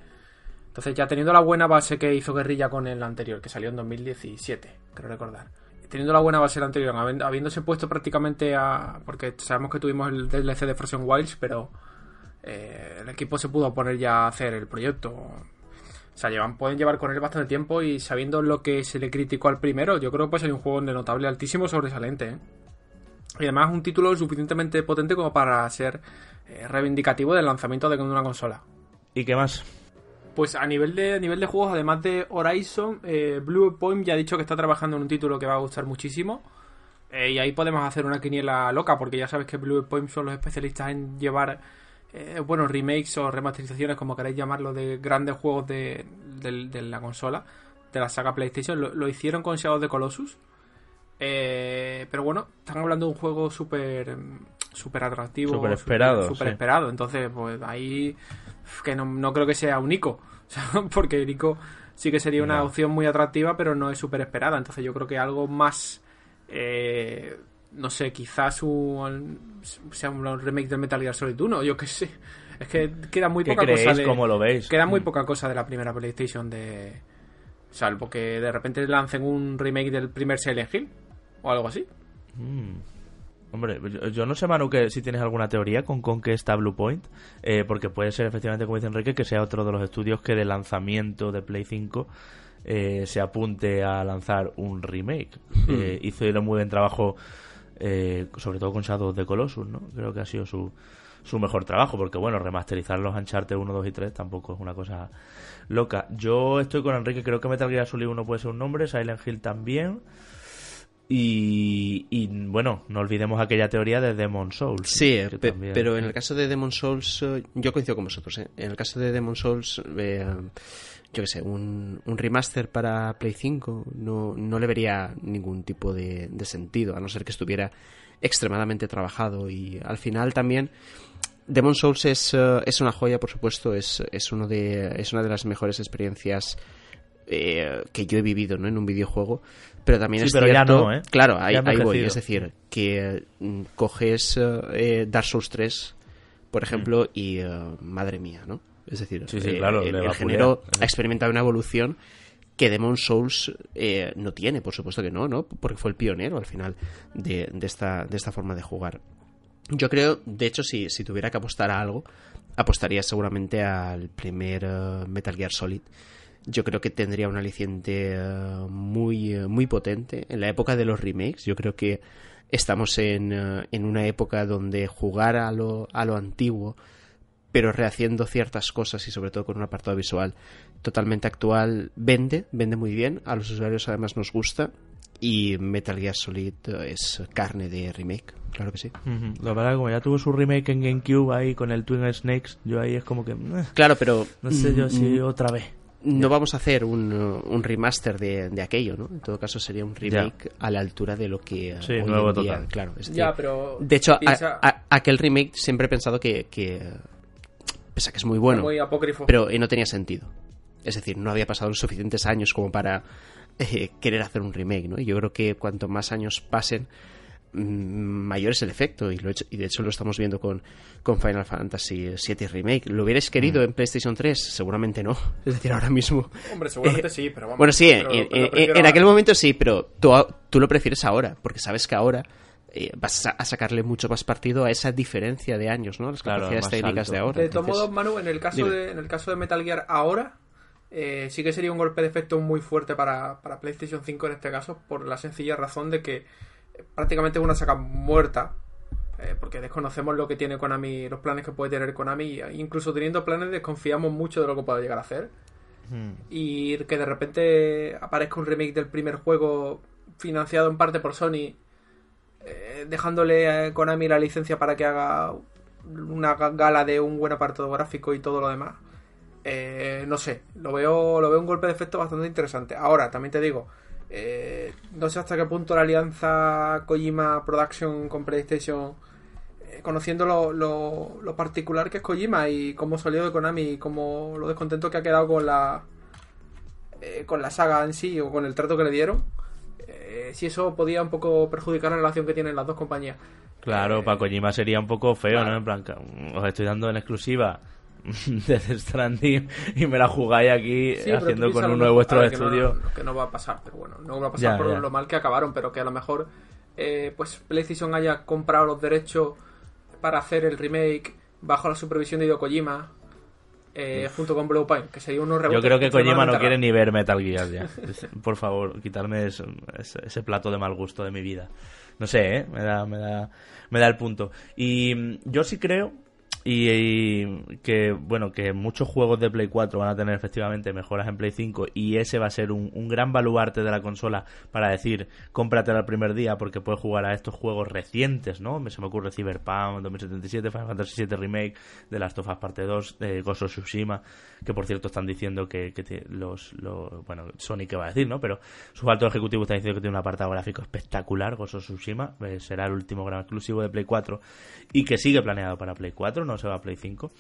Entonces, ya teniendo la buena base que hizo Guerrilla con el anterior, que salió en 2017, creo recordar. Teniendo la buena base del anterior, habi- habiéndose puesto prácticamente a. Porque sabemos que tuvimos el DLC de Frozen Wilds, pero eh, el equipo se pudo poner ya a hacer el proyecto. O sea, llevan, pueden llevar con él bastante tiempo y sabiendo lo que se le criticó al primero, yo creo que puede ser un juego de notable altísimo sobresaliente. ¿eh? Y además un título suficientemente potente como para ser eh, reivindicativo del lanzamiento de una consola. y qué más Pues a nivel de a nivel de juegos, además de Horizon, eh, Blue Point ya ha dicho que está trabajando en un título que va a gustar muchísimo. Eh, y ahí podemos hacer una quiniela loca, porque ya sabes que Blue Point son los especialistas en llevar eh, bueno, remakes o remasterizaciones, como queráis llamarlo, de grandes juegos de, de la consola, de la saga PlayStation. Lo, lo hicieron con Shadow of the Colossus. Eh, pero bueno, están hablando de un juego súper súper atractivo. Súper esperado, Súper sí. esperado. Entonces, pues ahí que no, no creo que sea un Ico. O sea, <laughs> porque el Ico sí que sería una No. opción muy atractiva, pero no es súper esperada. Entonces yo creo que algo más... eh, no sé, quizás un, sea un remake del Metal Gear Solid 1, yo qué sé. Es que queda muy ¿Qué poca cosa de... ¿Cómo lo veis? Queda muy Mm. poca cosa de la primera PlayStation de... Salvo que de repente lancen un remake del primer Silent Hill o algo así. Mm. Hombre, yo, no sé, Manu, que si tienes alguna teoría con, con qué está Blue Point, eh, porque puede ser efectivamente, como dice Enrique, que sea otro de los estudios que de lanzamiento de Play 5 eh, se apunte a lanzar un remake. Eh, hizo un muy buen trabajo, eh, sobre todo con Shadow of the Colossus, ¿no? Creo que ha sido su, su mejor trabajo, porque bueno, remasterizar los Uncharted 1, 2 y 3 tampoco es una cosa loca. Yo estoy con Enrique, creo que Metal Gear Solid 1 puede ser un nombre, Silent Hill también. Y, bueno, no olvidemos aquella teoría de Demon Souls. Sí, pero en el caso de Demon Souls, eh, yo coincido con vosotros. ¿eh? En el caso de Demon Souls, eh, yo qué sé, un, remaster para Play 5 no, no le vería ningún tipo de, sentido, a no ser que estuviera extremadamente trabajado. Y al final también. Demon Souls es, es una joya, por supuesto, es, es, uno de, es una de las mejores experiencias que yo he vivido ¿no? en un videojuego pero también es cierto, ¿eh? Claro, ahí, voy. Es decir, que mm, coges eh, Dark Souls 3, por ejemplo, mm. y eh, madre mía, ¿no? Es decir, el, género ha experimentado una evolución que Demon Souls no tiene, por supuesto que no, ¿no? Porque fue el pionero al final de, de, esta, de esta forma de jugar. Yo creo, de hecho, si, si tuviera que apostar a algo, apostaría seguramente al primer Metal Gear Solid yo creo que tendría un aliciente eh, muy, muy potente. En la época de los remakes, yo creo que estamos en, eh, en una época donde jugar a lo, a lo antiguo, pero rehaciendo ciertas cosas y sobre todo con un apartado visual totalmente actual, vende, vende muy bien. A los usuarios además nos gusta. Y Metal Gear Solid es carne de remake, claro que sí. La verdad, como ya tuvo su remake en GameCube ahí con el Twin Snakes, yo ahí es como que. claro, pero. No sé yo si mm, otra vez no vamos a hacer un, un remaster de, de, aquello, ¿no? En todo caso sería un remake a la altura de lo que sí, nuevo total. claro. ya, pero de hecho, aquel remake siempre he pensado que, que pese a que es muy bueno, muy apócrifo. pero no tenía sentido. Es decir, no había pasado los suficientes años como para eh, querer hacer un remake, ¿no? Y yo creo que cuanto más años pasen, mayor es el efecto y, lo y de hecho lo estamos viendo con, con Final Fantasy VII Remake. ¿Lo hubierais querido mm. en PlayStation 3? Seguramente no. <laughs> Es decir, ahora mismo... Hombre, seguramente sí, pero vamos. Bueno, sí, en, aquel momento sí, pero tú, tú lo prefieres ahora, porque sabes que ahora eh, vas a, sacarle mucho más partido a esa diferencia de años, ¿no? Las capacidades técnicas de ahora. De todos modos, Manu, en el caso, de, en el caso de Metal Gear ahora, eh, sí que sería un golpe de efecto muy fuerte para, para PlayStation 5 en este caso, por la sencilla razón de que prácticamente es una saga muerta. Eh, porque desconocemos lo que tiene Konami, los planes que puede tener Konami. Incluso teniendo planes, desconfiamos mucho de lo que pueda llegar a hacer. Hmm. Y que de repente aparezca un remake del primer juego financiado en parte por Sony, eh, dejándole a Konami la licencia para que haga una gala de un buen apartado gráfico y todo lo demás. Eh, no sé, lo veo, lo veo un golpe de efecto bastante interesante. Ahora, también te digo, eh, no sé hasta qué punto la alianza Kojima Production con PlayStation, eh, conociendo lo, particular que es Kojima y cómo salió de Konami y cómo lo descontento que ha quedado con la eh, con la saga en sí o con el trato que le dieron, si eso podía un poco perjudicar la relación que tienen las dos compañías. Claro, para Kojima sería un poco feo, ¿no? En plan, os estoy dando en exclusiva <laughs> de Stranding y me la jugáis aquí haciendo con uno de vuestros estudios. Que, no va a pasar, pero bueno, no va a pasar por lo mal que acabaron, pero que a lo mejor eh, pues PlayStation haya comprado los derechos para hacer el remake bajo la supervisión de Hideo Kojima. Eh, junto con Blue Pine, que sería unos Yo creo que Kojima no quiere ni ver Metal Gear ya. Por favor, quitarme ese, plato de mal gusto de mi vida. No sé, ¿eh? me, da, me, da, me da el punto. Y mm, yo sí creo y, que bueno que muchos juegos de Play 4 van a tener efectivamente mejoras en Play 5 y ese va a ser un, gran baluarte de la consola para decir cómpratela al primer día porque puedes jugar a estos juegos recientes no se me ocurre Cyberpunk 2077 Final Fantasy 7 Remake de Last of Us Parte 2 de Ghost of Tsushima que por cierto están diciendo que, los, bueno Sony que va a decir no pero su alto ejecutivo está diciendo que tiene un apartado gráfico espectacular Ghost of Tsushima eh, será el último gran exclusivo de Play 4 y que sigue planeado para Play 4 no se va a Play 5.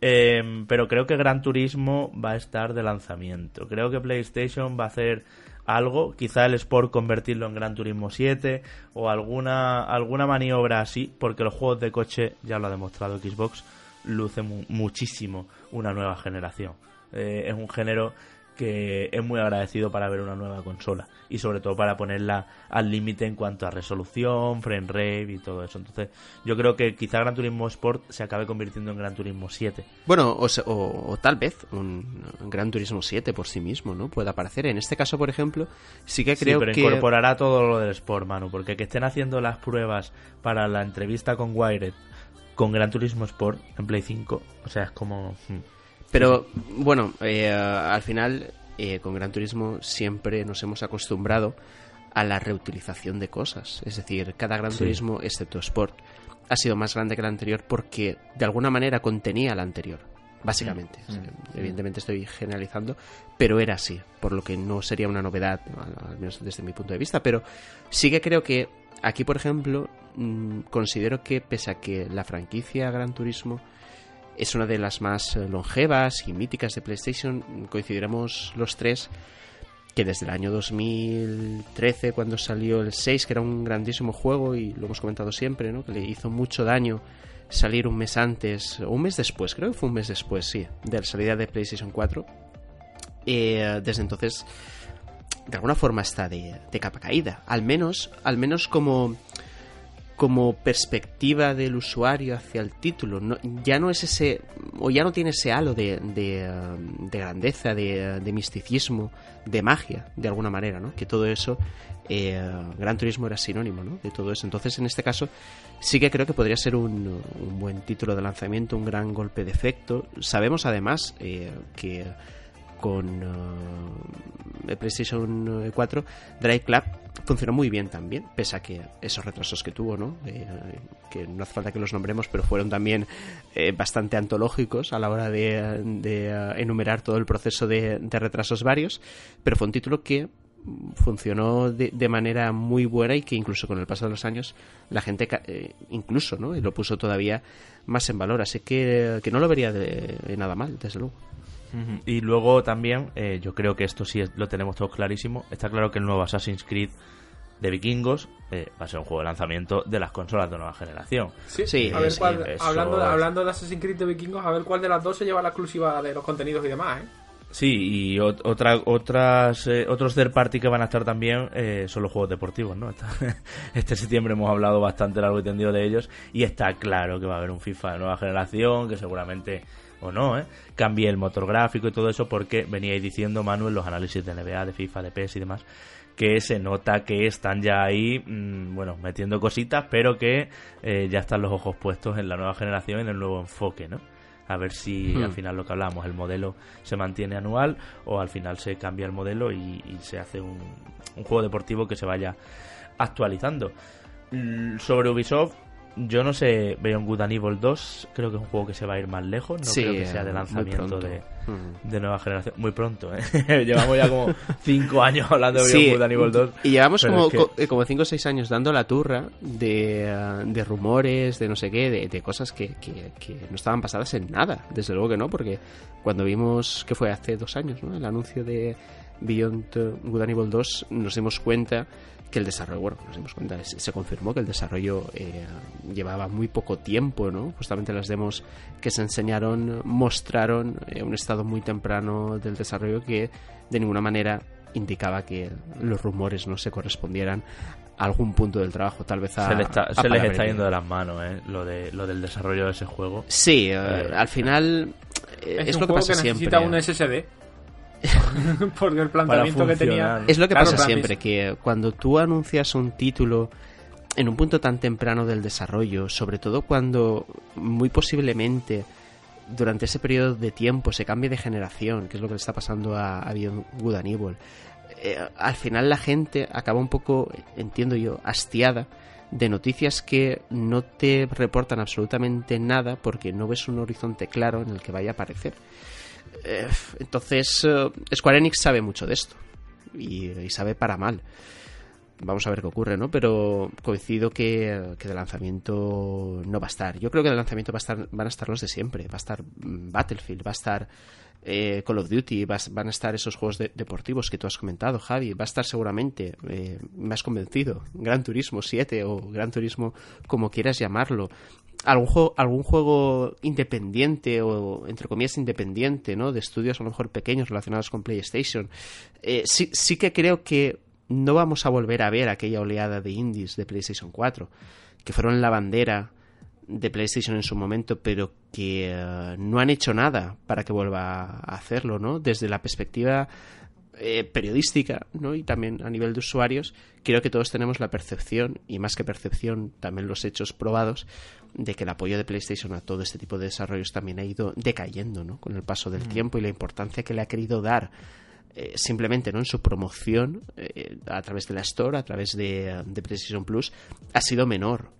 Eh, pero creo que Gran Turismo va a estar de lanzamiento. Creo que PlayStation va a hacer algo, quizá el Sport convertirlo en Gran Turismo 7 o alguna, alguna maniobra así, porque los juegos de coche, ya lo ha demostrado Xbox, lucen muchísimo una nueva generación. Eh, es un género que es muy agradecido para ver una nueva consola y sobre todo para ponerla al límite en cuanto a resolución, frame rate y todo eso. Entonces, yo creo que quizá Gran Turismo Sport se acabe convirtiendo en Gran Turismo 7. Bueno, o, tal vez un Gran Turismo 7 por sí mismo, ¿no? Puede aparecer. En este caso, por ejemplo, sí que creo pero que incorporará todo lo del Sport, Manu, porque que estén haciendo las pruebas para la entrevista con Wired con Gran Turismo Sport en Play 5. O sea, es como... hmm. Pero bueno, eh, al final eh, con Gran Turismo siempre nos hemos acostumbrado a la reutilización de cosas. Es decir, cada Gran Sí. Turismo, excepto Sport, ha sido más grande que el anterior porque de alguna manera contenía al anterior. Básicamente. Mm. O sea, Evidentemente estoy generalizando, pero era así, por lo que no sería una novedad, al menos desde mi punto de vista. Pero sí que creo que aquí, por ejemplo, mm, considero que pese a que la franquicia Gran Turismo es una de las más eh, longevas y míticas de PlayStation. Coincidiremos los tres que desde el año 2013, cuando salió el 6, que era un grandísimo juego y lo hemos comentado siempre, ¿no? que le hizo mucho daño salir un mes antes, o un mes después, creo que fue un mes después, sí, de la salida de PlayStation 4. Eh, desde entonces, de alguna forma está de, de capa caída. Al menos, al menos como como perspectiva del usuario hacia el título. No- ya no es ese, o ya no tiene ese halo de, de, um, de grandeza, de, de misticismo, de magia, de alguna manera, ¿no? Que todo eso, eh, Gran Turismo era sinónimo, ¿no? De todo eso. Entonces, en este caso, sí que creo que podría ser un, un buen título de lanzamiento, un gran golpe de efecto. Sabemos además eh, que con uh, PlayStation 4 Drive Club funcionó muy bien también, pese a que esos retrasos que tuvo, ¿no? Eh, que no hace falta que los nombremos, pero fueron también eh, bastante antológicos a la hora de, enumerar todo el proceso de, retrasos varios, pero fue un título que funcionó de, de, manera muy buena y que incluso con el paso de los años la gente eh, incluso no lo puso todavía más en valor así que, que no lo vería nada mal desde luego Y luego también, eh, yo creo que esto sí es- lo tenemos todos clarísimo. Está claro que el nuevo Assassin's Creed de vikingos eh, va a ser un juego de lanzamiento de las consolas de nueva generación. Sí, Sí, a ver sí, cuál, eso hablando, es- hablando de Assassin's Creed de Vikingos, a ver cuál de las dos se lleva la exclusiva de los contenidos y demás, ¿eh? Sí, y ot- otra, otras, eh, otros third party que van a estar también eh, son los juegos deportivos, ¿no? Esta- <laughs> Este septiembre hemos hablado bastante largo y tendido de ellos y está claro que va a haber un FIFA de nueva generación que seguramente, o no, ¿eh? Cambie el motor gráfico y todo eso porque veníais diciendo, Manuel, los análisis de NBA, de FIFA, de PES y demás, que se nota que están ya ahí, mm, bueno, metiendo cositas, pero que eh, ya están los ojos puestos en la nueva generación, en el nuevo enfoque, ¿no? A ver si Hmm. al final lo que hablamos, el modelo se mantiene anual o al final se cambia el modelo y, y se hace un, un juego deportivo que se vaya actualizando. Sobre Ubisoft, yo no sé, Beyond Good and Evil 2, creo que es un juego que se va a ir más lejos, no Sí, creo que sea de lanzamiento de, Mm. de nueva generación. Muy pronto, ¿eh? <laughs> Llevamos ya como <laughs> 5 años hablando de Beyond Good and Evil 2. y llevamos como, es que- co- eh, como cinco o seis años dando la turra de, eh, de rumores, de no sé qué, de, de cosas que, que- que no estaban basadas en nada. Desde luego que no, porque cuando vimos que fue hace dos años, ¿no? El anuncio de Beyond Good and Evil 2, nos dimos cuenta que el desarrollo, bueno, nos dimos cuenta, se, confirmó que el desarrollo eh, llevaba muy poco tiempo, ¿no? Justamente las demos que se enseñaron mostraron eh, un estado muy temprano del desarrollo que de ninguna manera indicaba que los rumores no se correspondieran a algún punto del trabajo, tal vez a se, le está- a se les está yendo de las manos, ¿eh? Lo, de, lo del desarrollo de ese juego. Sí, eh, Eh, al final eh, Es, es, un lo que juego pasa que siempre. necesita un SSD. <laughs> Porque el planteamiento que tenía... Es lo que Claro, pasa siempre, es- que cuando tú anuncias un título en un punto tan temprano del desarrollo, sobre todo cuando muy posiblemente durante ese periodo de tiempo se cambie de generación, que es lo que le está pasando a, a Beyond Good and Evil, eh, al final la gente acaba un poco, entiendo yo, hastiada de noticias que no te reportan absolutamente nada porque no ves un horizonte claro en el que vaya a aparecer. Eh, entonces, eh, Square Enix sabe mucho de esto y, y sabe para mal. Vamos a ver qué ocurre, ¿no? Pero coincido que, que de lanzamiento no va a estar. Yo creo que de lanzamiento va a estar, van a estar los de siempre. Va a estar mm, Battlefield, va a estar eh, Call of Duty, va a- van a estar esos juegos de- deportivos que tú has comentado, Javi. Va a estar seguramente, eh, me has convencido, Gran Turismo 7 o Gran Turismo como quieras llamarlo. Algún juego, algún juego independiente o entre comillas independiente, ¿no? De estudios a lo mejor pequeños relacionados con PlayStation. Eh, sí, sí que creo que no vamos a volver a ver aquella oleada de indies de PlayStation 4, que fueron la bandera de PlayStation en su momento, pero que eh, no han hecho nada para que vuelva a hacerlo, ¿no? Desde la perspectiva eh, periodística ¿no? y también a nivel de usuarios, creo que todos tenemos la percepción, y más que percepción, también los hechos probados, de que el apoyo de PlayStation a todo este tipo de desarrollos también ha ido decayendo ¿no? con el paso del tiempo y la importancia que le ha querido dar eh, simplemente ¿no? en su promoción eh, a través de la Store, a través de, de PlayStation Plus, ha sido menor.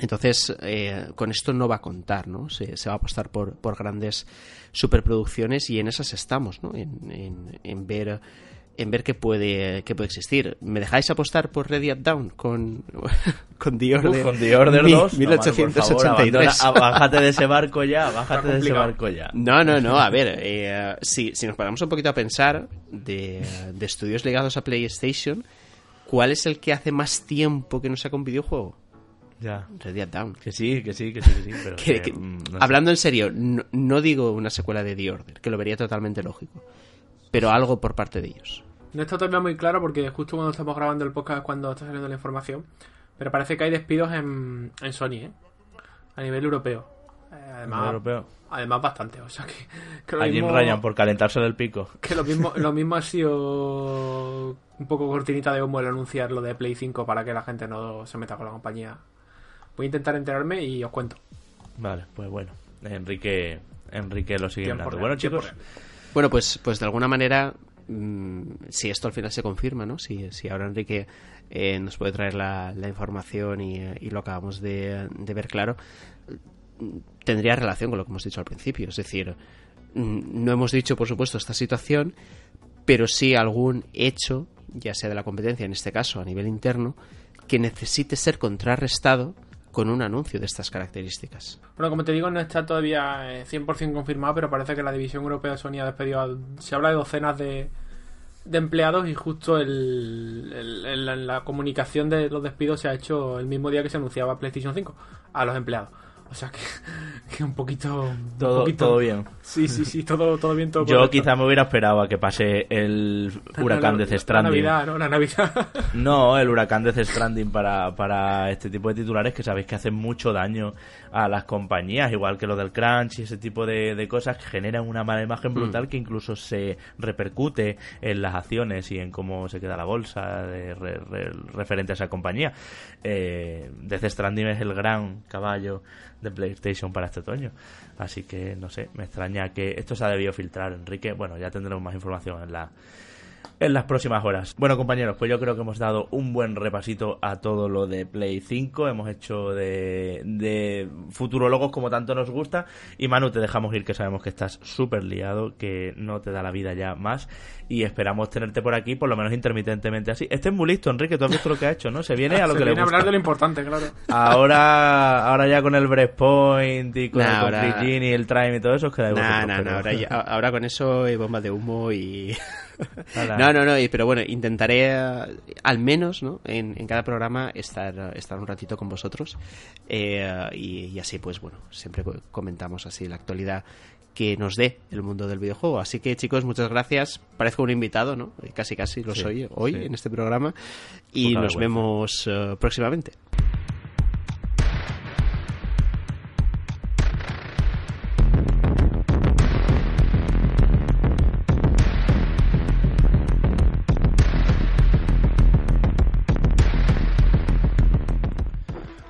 Entonces, eh, con esto no va a contar, ¿no? Se, se va a apostar por, por, grandes superproducciones y en esas estamos, ¿no? En, en, en ver en ver qué puede, qué puede existir. ¿Me dejáis apostar por Ready Up Down con, <laughs> con The Order? Uf, con The Order 2. 1883. No, bájate de ese barco ya, <laughs> bájate de ese barco ya. No, no, no, a ver, eh, si, si nos paramos un poquito a pensar de, de estudios ligados a PlayStation, ¿cuál es el que hace más tiempo que no saca un videojuego? Ya. Ready Up Down. Que sí, que sí, que sí, que sí. Pero que, que, no sé. Hablando en serio, no, no, digo una secuela de The Order, que lo vería totalmente lógico. Pero algo por parte de ellos. No está todavía muy claro porque justo cuando estamos grabando el podcast es cuando está saliendo la información. Pero parece que hay despidos en, en Sony, ¿eh? A nivel europeo. Eh, además, europeo? además bastante. O sea que, que lo a mismo, Jim Ryan por calentarse del pico. Que lo mismo, lo mismo ha sido un poco cortinita de humo el anunciar lo de Play 5 para que la gente no se meta con la compañía. Voy a intentar enterarme y os cuento. Vale, pues bueno. Enrique, Enrique lo sigue mirando. Bueno, chicos. Bueno, pues, pues de alguna manera mmm, si esto al final se confirma, ¿no? Si, si ahora Enrique eh, nos puede traer la, la información y, y, lo acabamos de, de, ver claro, tendría relación con lo que hemos dicho al principio. Es decir, no hemos dicho, por supuesto, esta situación, pero sí algún hecho, ya sea de la competencia, en este caso a nivel interno, que necesite ser contrarrestado con un anuncio de estas características. Bueno, como te digo, no está todavía 100% confirmado, pero parece que la división europea de Sony ha despedido, a, se habla de docenas de, empleados y justo el, la comunicación de los despidos se ha hecho el mismo día que se anunciaba PlayStation 5 a los empleados. O sea que, <laughs> que un poquito. Todo, un poquito, todo bien. Sí, sí, sí, todo, todo bien. Todo <laughs> Yo quizá me hubiera esperado a que pase el huracán la, de Stranding. La Navidad, ¿no? La Navidad. <laughs> No, el huracán de Stranding para, para este tipo de titulares que sabéis que hacen mucho daño a las compañías, igual que lo del crunch y ese tipo de, de cosas que generan una mala imagen brutal mm. que incluso se repercute en las acciones y en cómo se queda la bolsa de, re, re, referente a esa compañía. Eh, Death Stranding es el gran caballo de PlayStation para este otoño. Así que no sé, me extraña que esto se ha debido filtrar, Enrique. Bueno, ya tendremos más información en la en las próximas horas. Bueno, compañeros, pues yo creo que hemos dado un buen repasito a todo lo de Play 5. Hemos hecho de, de futurologos como tanto nos gusta. Y Manu, te dejamos ir, que sabemos que estás súper liado, que no te da la vida ya más. Y esperamos tenerte por aquí, por lo menos intermitentemente así. Este es muy listo, Enrique, tú has visto lo que ha hecho, ¿no? Se viene a lo <laughs> Se que viene le gusta. a hablar de lo importante, claro. Ahora, ahora ya con el Breakpoint y con nah, el ahora... y el Trime y todo eso, os quedáis nah, vosotros. Nah, pero... ahora, ya, ahora con eso hay bombas de humo y... <laughs> no, no, no, pero bueno, intentaré al menos ¿no? en, en, cada programa estar, estar un ratito con vosotros eh, y, y, así pues bueno, siempre comentamos así la actualidad que nos dé el mundo del videojuego. Así que chicos, muchas gracias. Parezco un invitado, ¿no? Casi casi lo sí, soy hoy sí. en este programa y nos vemos uh, próximamente.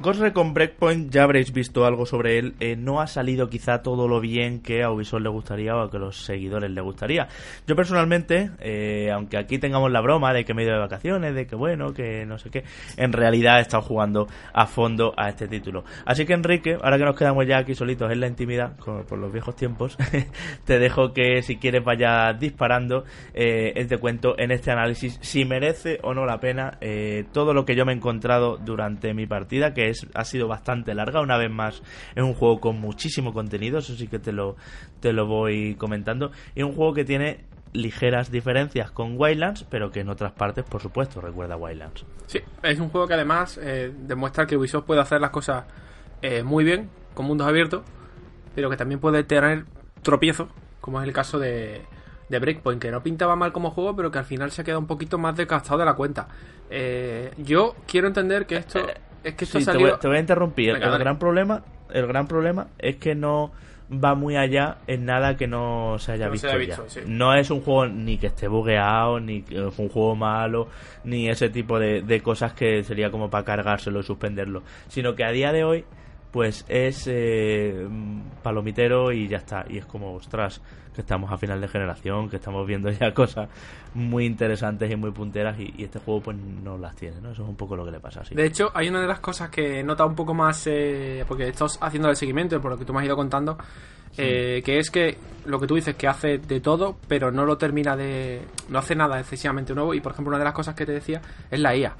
Ghost Recon Breakpoint ya habréis visto algo sobre él. Eh, no ha salido quizá todo lo bien que a Ubisoft le gustaría o que los seguidores le gustaría. Yo personalmente, eh, aunque aquí tengamos la broma de que medio de vacaciones, de que bueno, que no sé qué, en realidad he estado jugando a fondo a este título. Así que Enrique, ahora que nos quedamos ya aquí solitos en la intimidad, como por los viejos tiempos, <laughs> te dejo que si quieres vayas disparando, eh, te cuento en este análisis si merece o no la pena eh, todo lo que yo me he encontrado durante mi partida, que es, ha sido bastante larga. Una vez más, es un juego con muchísimo contenido, eso sí que te lo, te lo voy comentando. Y un juego que tiene ligeras diferencias con Wildlands, pero que en otras partes, por supuesto, recuerda a Wildlands. Sí, es un juego que además eh, demuestra que Ubisoft puede hacer las cosas eh, muy bien, con mundos abiertos, pero que también puede tener tropiezos, como es el caso de, de Breakpoint, que no pintaba mal como juego, pero que al final se queda un poquito más desgastado de la cuenta. Eh, yo quiero entender que esto... Es que esto sí, salió... te, voy, te, voy, a interrumpir. Venga, el dale. gran problema el gran problema es que no va muy allá en nada que no se haya no visto, se haya ya. sí. No es un juego ni que esté bugueado, ni que es un juego malo, ni ese tipo de, de cosas que sería como para cargárselo y suspenderlo. Sino que a día de hoy, pues es eh, palomitero y ya está. Y es como, ostras, que estamos a final de generación, que estamos viendo <laughs> ya cosas muy interesantes y muy punteras y, y este juego pues no las tiene, ¿no? Eso es un poco lo que le pasa así. De hecho, hay una de las cosas que he notado un poco más, eh, porque estás haciendo el seguimiento, por lo que tú me has ido contando, eh, que es que lo que tú dices, que hace de todo, pero no lo termina de... no hace nada excesivamente nuevo, y por ejemplo una de las cosas que te decía es la IA.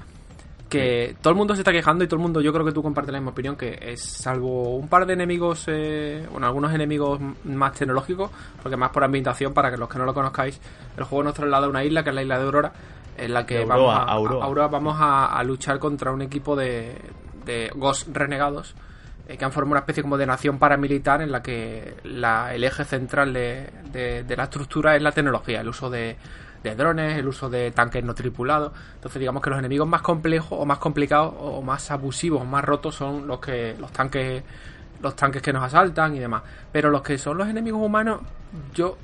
Que todo el mundo se está quejando y todo el mundo, yo creo que tú compartes la misma opinión, que es salvo un par de enemigos, eh, bueno, algunos enemigos más tecnológicos, porque más por ambientación, para que los que no lo conozcáis, el juego nos traslada a una isla, que es la isla de Aurora, en la que vamos a, Auroa. a- Aurora vamos a, a luchar contra un equipo de, de Ghost renegados eh, que han formado una especie como de nación paramilitar en la que la- el eje central de, de- de la estructura es la tecnología, el uso de, de drones, el uso de tanques no tripulados. Entonces digamos que los enemigos más complejos o más complicados o más abusivos o más rotos son los que los tanques los tanques que nos asaltan y demás. Pero los que son los enemigos humanos, yo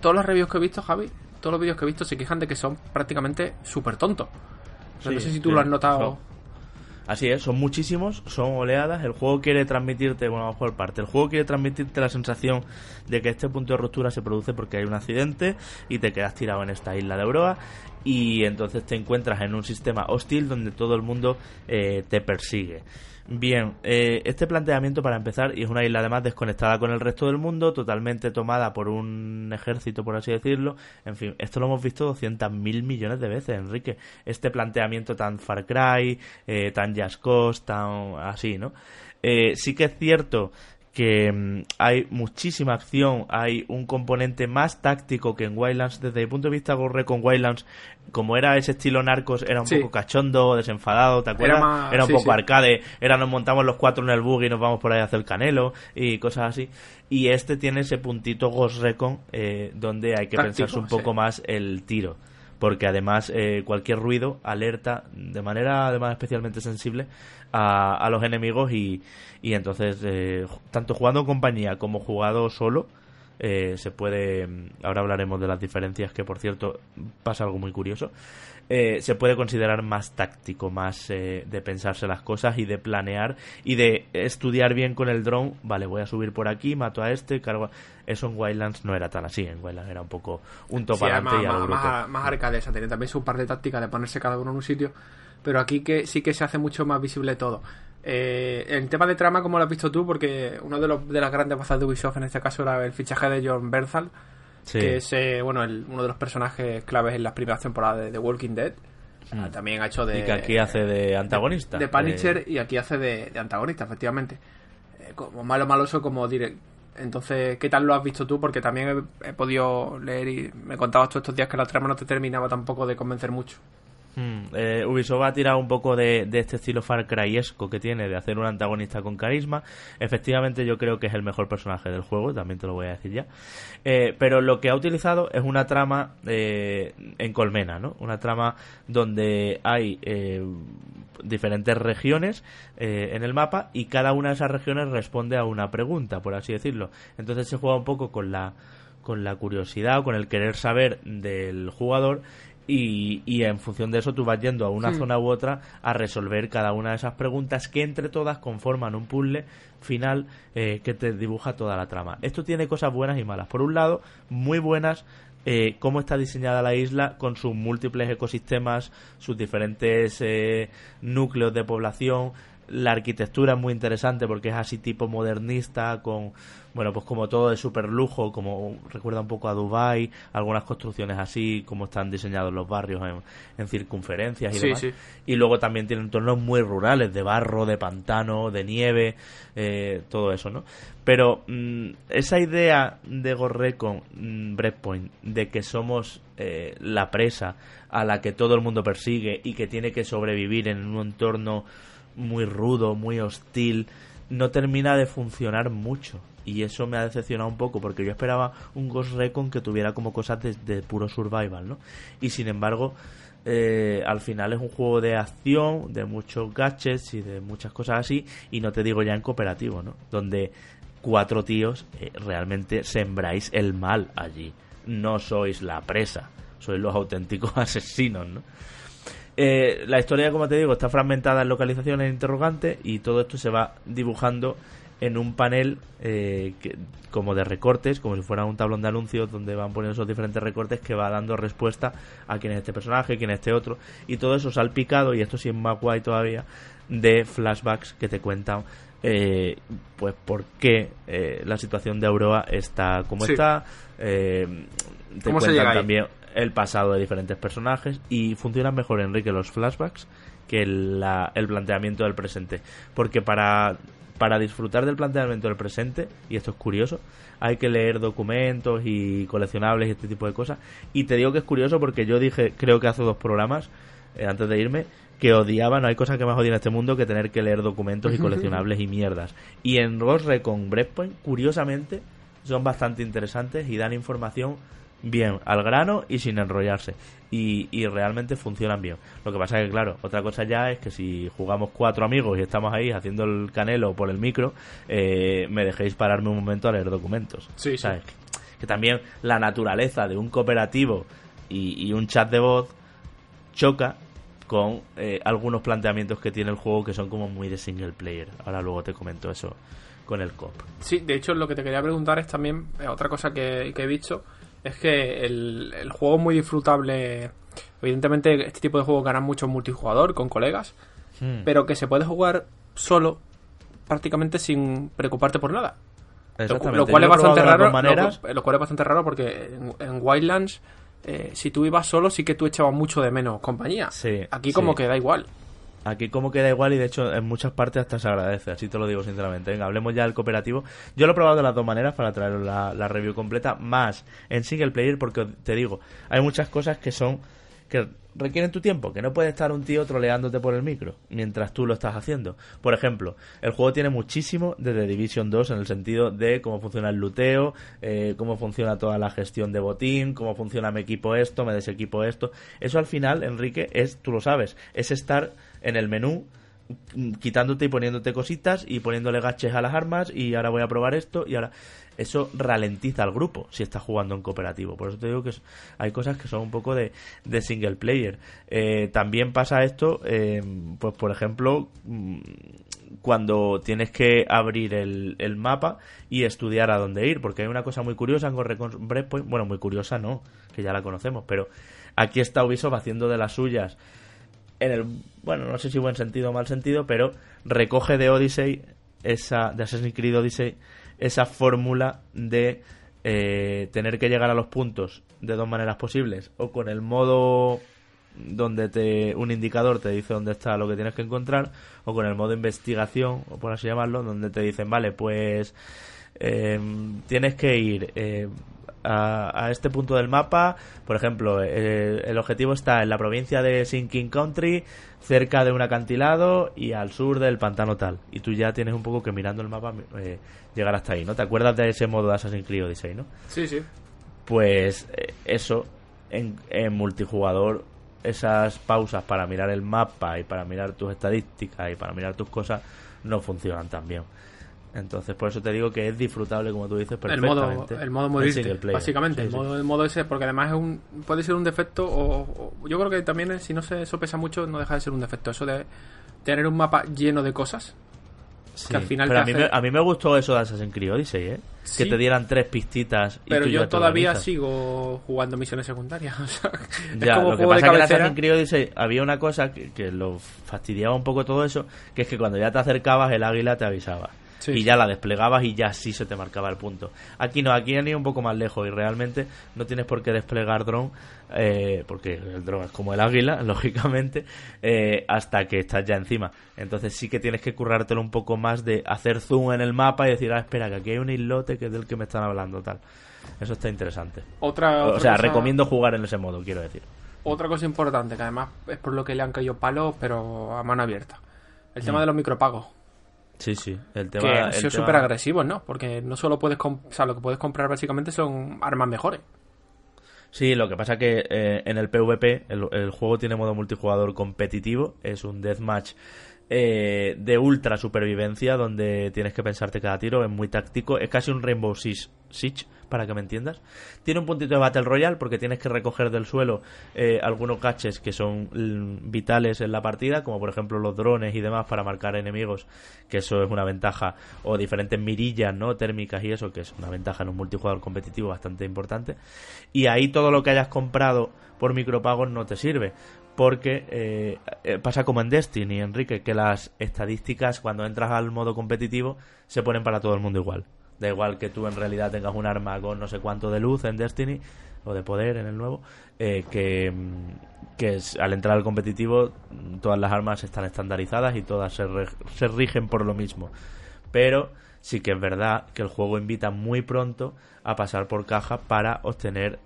todos los reviews que he visto, Javi, todos los vídeos que he visto se quejan de que son prácticamente súper tontos. No sé si tú sí, lo has notado. Así es, son muchísimos, son oleadas. El juego quiere transmitirte, bueno, vamos por parte. El juego quiere transmitirte la sensación de que este punto de ruptura se produce porque hay un accidente y te quedas tirado en esta isla de Broa y entonces te encuentras en un sistema hostil donde todo el mundo eh, te persigue. Bien, eh, este planteamiento para empezar, y es una isla además desconectada con el resto del mundo, totalmente tomada por un ejército, por así decirlo. En fin, esto lo hemos visto 200.000 millones de veces, Enrique. Este planteamiento tan Far Cry, eh, tan Just Cause, tan así, ¿no? Eh, sí que es cierto que mm, hay muchísima acción, hay un componente más táctico que en Wildlands. Desde mi punto de vista, Gorre con Wildlands, como era ese estilo narcos, era un Sí. poco cachondo, desenfadado, ¿te acuerdas? Era más- Era un sí, poco sí. arcade, era nos montamos los cuatro en el bug y nos vamos por ahí a hacer canelo y cosas así. Y este tiene ese puntito Ghost Recon eh, donde hay que Táctico, pensarse un poco más el tiro. Porque además eh, cualquier ruido alerta de manera además especialmente sensible a, los enemigos y, y entonces eh, tanto jugando en compañía como jugado solo eh, se puede ahora hablaremos de las diferencias que por cierto pasa algo muy curioso eh, se puede considerar más táctico más eh, de pensarse las cosas y de planear y de estudiar bien con el dron. Vale voy a subir por aquí mato a este cargo a- eso en Wildlands no era tan así en Wildlands era un poco un Sí, top adelante además, y a lo más, más, más arcade, o sea, tiene también su parte táctica de ponerse cada uno en un sitio, pero aquí que sí que se hace mucho más visible todo. Eh, en tema de trama, como lo has visto tú, porque uno de, los, de las grandes bazas de Ubisoft en este caso era el fichaje de John Bernthal, Sí. que es eh, bueno el- uno de los personajes claves en las primeras temporadas de The Walking Dead. Mm. También ha hecho de. y que aquí hace de antagonista De Punisher Eh, y aquí hace de, de antagonista, efectivamente. Eh, como malo maloso, como direct. Entonces, ¿qué tal lo has visto tú? Porque también he, he podido leer y me contabas tú estos días que la trama no te terminaba tampoco de convencer mucho. Mm, eh, Ubisoft ha tirado un poco de, este estilo Far Cryesco que tiene de hacer un antagonista con carisma. Efectivamente, yo creo que es el mejor personaje del juego, también te lo voy a decir ya. Eh, pero lo que ha utilizado es una trama eh, en colmena, ¿no? Una trama donde hay eh, diferentes regiones en el mapa y cada una de esas regiones responde a una pregunta, por así decirlo. Entonces se juega un poco con la con la curiosidad o con el querer saber del jugador y, y en función de eso tú vas yendo a una Hmm. zona u otra a resolver cada una de esas preguntas que entre todas conforman un puzzle final eh, que te dibuja toda la trama. Esto tiene cosas buenas y malas. Por un lado, muy buenas eh, cómo está diseñada la isla con sus múltiples ecosistemas, sus diferentes eh, núcleos de población. La arquitectura es muy interesante porque es así tipo modernista, con, bueno, pues como todo de super lujo, como recuerda un poco a Dubai, algunas construcciones así, como están diseñados los barrios en, en circunferencias y Sí, demás. sí. Y luego también tiene entornos muy rurales, de barro, de pantano, de nieve, eh, todo eso, ¿no? Pero mm, esa idea de Gorrecon, mm, Breakpoint, de que somos eh, la presa a la que todo el mundo persigue y que tiene que sobrevivir en un entorno muy rudo, muy hostil, no termina de funcionar mucho. Y eso me ha decepcionado un poco, porque yo esperaba un Ghost Recon que tuviera como cosas de, puro survival, ¿no? Y sin embargo, eh, al final es un juego de acción, de muchos gadgets y de muchas cosas así, y no te digo ya en cooperativo, ¿no? Donde cuatro tíos eh, realmente sembráis el mal allí. No sois la presa, sois los auténticos <laughs> asesinos, ¿no? Eh, la historia, como te digo, está fragmentada en localizaciones e interrogantes y todo esto se va dibujando en un panel eh, como de recortes, como si fuera un tablón de anuncios donde van poniendo esos diferentes recortes que va dando respuesta a quién es este personaje, quién es este otro, y todo eso salpicado, y esto sí es más guay todavía, de flashbacks que te cuentan eh, pues por qué eh, la situación de Aurora está como está, te cuentan también el pasado de diferentes personajes y funcionan mejor Enrique los flashbacks que el planteamiento del presente, porque para para disfrutar del planteamiento del presente, y esto es curioso, hay que leer documentos y coleccionables y este tipo de cosas. Y te digo que es curioso porque yo dije, creo que hace dos programas, eh, antes de irme, que odiaba, no hay cosa que más odie en este mundo que tener que leer documentos y coleccionables y mierdas. Y en Ghost Recon Breakpoint, curiosamente, son bastante interesantes y dan información bien al grano y sin enrollarse. Y, y, realmente funcionan bien. Lo que pasa es que, claro, otra cosa ya es que si jugamos cuatro amigos y estamos ahí haciendo el canelo por el micro, eh, me dejéis pararme un momento a leer documentos. Sí, ¿sabes? Que, también la naturaleza de un cooperativo y, un chat de voz choca con eh, algunos planteamientos que tiene el juego que son como muy de single player. Ahora luego te comento eso con el cop. Sí, de hecho lo que te quería preguntar es también eh, otra cosa que, que he visto es que el, juego es muy disfrutable. Evidentemente, este tipo de juegos ganan mucho multijugador con colegas, hmm. pero que se puede jugar solo prácticamente sin preocuparte por nada. Lo, cual es bastante raro. Lo, cual es bastante raro porque en, Wildlands, eh, si tú ibas solo, sí que tú echabas mucho de menos compañía. Aquí, como que da igual. Aquí como queda igual y de hecho en muchas partes hasta se agradece, así te lo digo sinceramente. Venga, hablemos ya del cooperativo. Yo lo he probado de las dos maneras para traer la, la review completa, más en single player porque te digo, hay muchas cosas que son que requieren tu tiempo, que no puede estar un tío troleándote por el micro mientras tú lo estás haciendo. Por ejemplo, el juego tiene muchísimo de The Division 2 en el sentido de cómo funciona el luteo, eh, cómo funciona toda la gestión de botín, cómo funciona mi equipo esto, me desequipo esto. Eso al final, Enrique, es, tú lo sabes, es estar en el menú quitándote y poniéndote cositas y poniéndole gaches a las armas y ahora voy a probar esto y ahora eso ralentiza al grupo si estás jugando en cooperativo. Por eso te digo que hay cosas que son un poco de, single player. Eh, también pasa esto eh, pues por ejemplo mm, cuando tienes que abrir el, mapa y estudiar a dónde ir porque hay una cosa muy curiosa en Breakpoint bueno muy curiosa no que ya la conocemos pero aquí está Ubisoft haciendo de las suyas en el, bueno, no sé si buen sentido o mal sentido, pero recoge de Odyssey, esa, de Assassin's Creed Odyssey, esa fórmula de eh, tener que llegar a los puntos de dos maneras posibles, o con el modo donde te, un indicador te dice dónde está lo que tienes que encontrar, o con el modo investigación, o por así llamarlo, donde te dicen, vale, pues eh, tienes que ir eh, a, este punto del mapa. Por ejemplo, el, objetivo está en la provincia de Sinking Country, cerca de un acantilado y al sur del pantano tal. Y tú ya tienes un poco que mirando el mapa eh, llegar hasta ahí, ¿no? ¿Te acuerdas de ese modo de Assassin's Creed Odyssey, no? Sí, sí. Pues eh, eso, en, en multijugador, esas pausas para mirar el mapa y para mirar tus estadísticas y para mirar tus cosas no funcionan tan bien. Entonces, por eso te digo que es disfrutable, como tú dices, perfectamente. El modo, el modo básicamente. el, modo, el modo ese, porque además es un, puede ser un defecto, o, yo creo que también, si no se sopesa mucho, no deja de ser un defecto. Eso de tener un mapa lleno de cosas. que al final pero a, mí me, a mí me gustó eso de Assassin's Creed Odyssey, ¿eh? Que te dieran tres pistitas. Y pero yo todavía sigo jugando misiones secundarias. <laughs> ya, lo que pasa es que en Assassin's Creed Odyssey había una cosa que, que lo fastidiaba un poco todo eso, que es que cuando ya te acercabas, el águila te avisaba y ya la desplegabas y ya sí se te marcaba el punto. Aquí no, aquí han ido un poco más lejos y realmente no tienes por qué desplegar dron, eh, porque el dron es como el águila, <laughs> lógicamente, eh, hasta que estás ya encima. Entonces sí que tienes que currártelo un poco más de hacer zoom en el mapa y decir, ah, espera, que aquí hay un islote que es del que me están hablando, tal. Eso está interesante. Otra, o sea, recomiendo jugar en ese modo, quiero decir. Otra cosa importante, que además es por lo que le han caído palos, pero a mano abierta. El tema mm. de los micropagos. Sí, sí. El tema, que han sido súper agresivos, ¿no? Porque no solo puedes... O sea, lo que puedes comprar básicamente son armas mejores. Sí, lo que pasa que eh, en el PvP el, el, juego tiene modo multijugador competitivo, es un deathmatch eh, de ultra supervivencia donde tienes que pensarte cada tiro, es muy táctico, es casi un Rainbow Six, para que me entiendas. Tiene un puntito de Battle Royale porque tienes que recoger del suelo eh, algunos caches que son mm, vitales en la partida, como por ejemplo los drones y demás para marcar enemigos, que eso es una ventaja, o diferentes mirillas no térmicas y eso, que es una ventaja en un multijugador competitivo bastante importante. Y ahí todo lo que hayas comprado por micropagos no te sirve porque eh, eh, pasa como en Destiny, Enrique, que las estadísticas cuando entras al modo competitivo se ponen para todo el mundo igual. Da igual que tú en realidad tengas un arma con no sé cuánto de luz en Destiny o de poder en el nuevo, eh, que, que al entrar al competitivo todas las armas están estandarizadas y todas se, se rigen por lo mismo. Pero sí que es verdad que el juego invita muy pronto a pasar por caja para obtener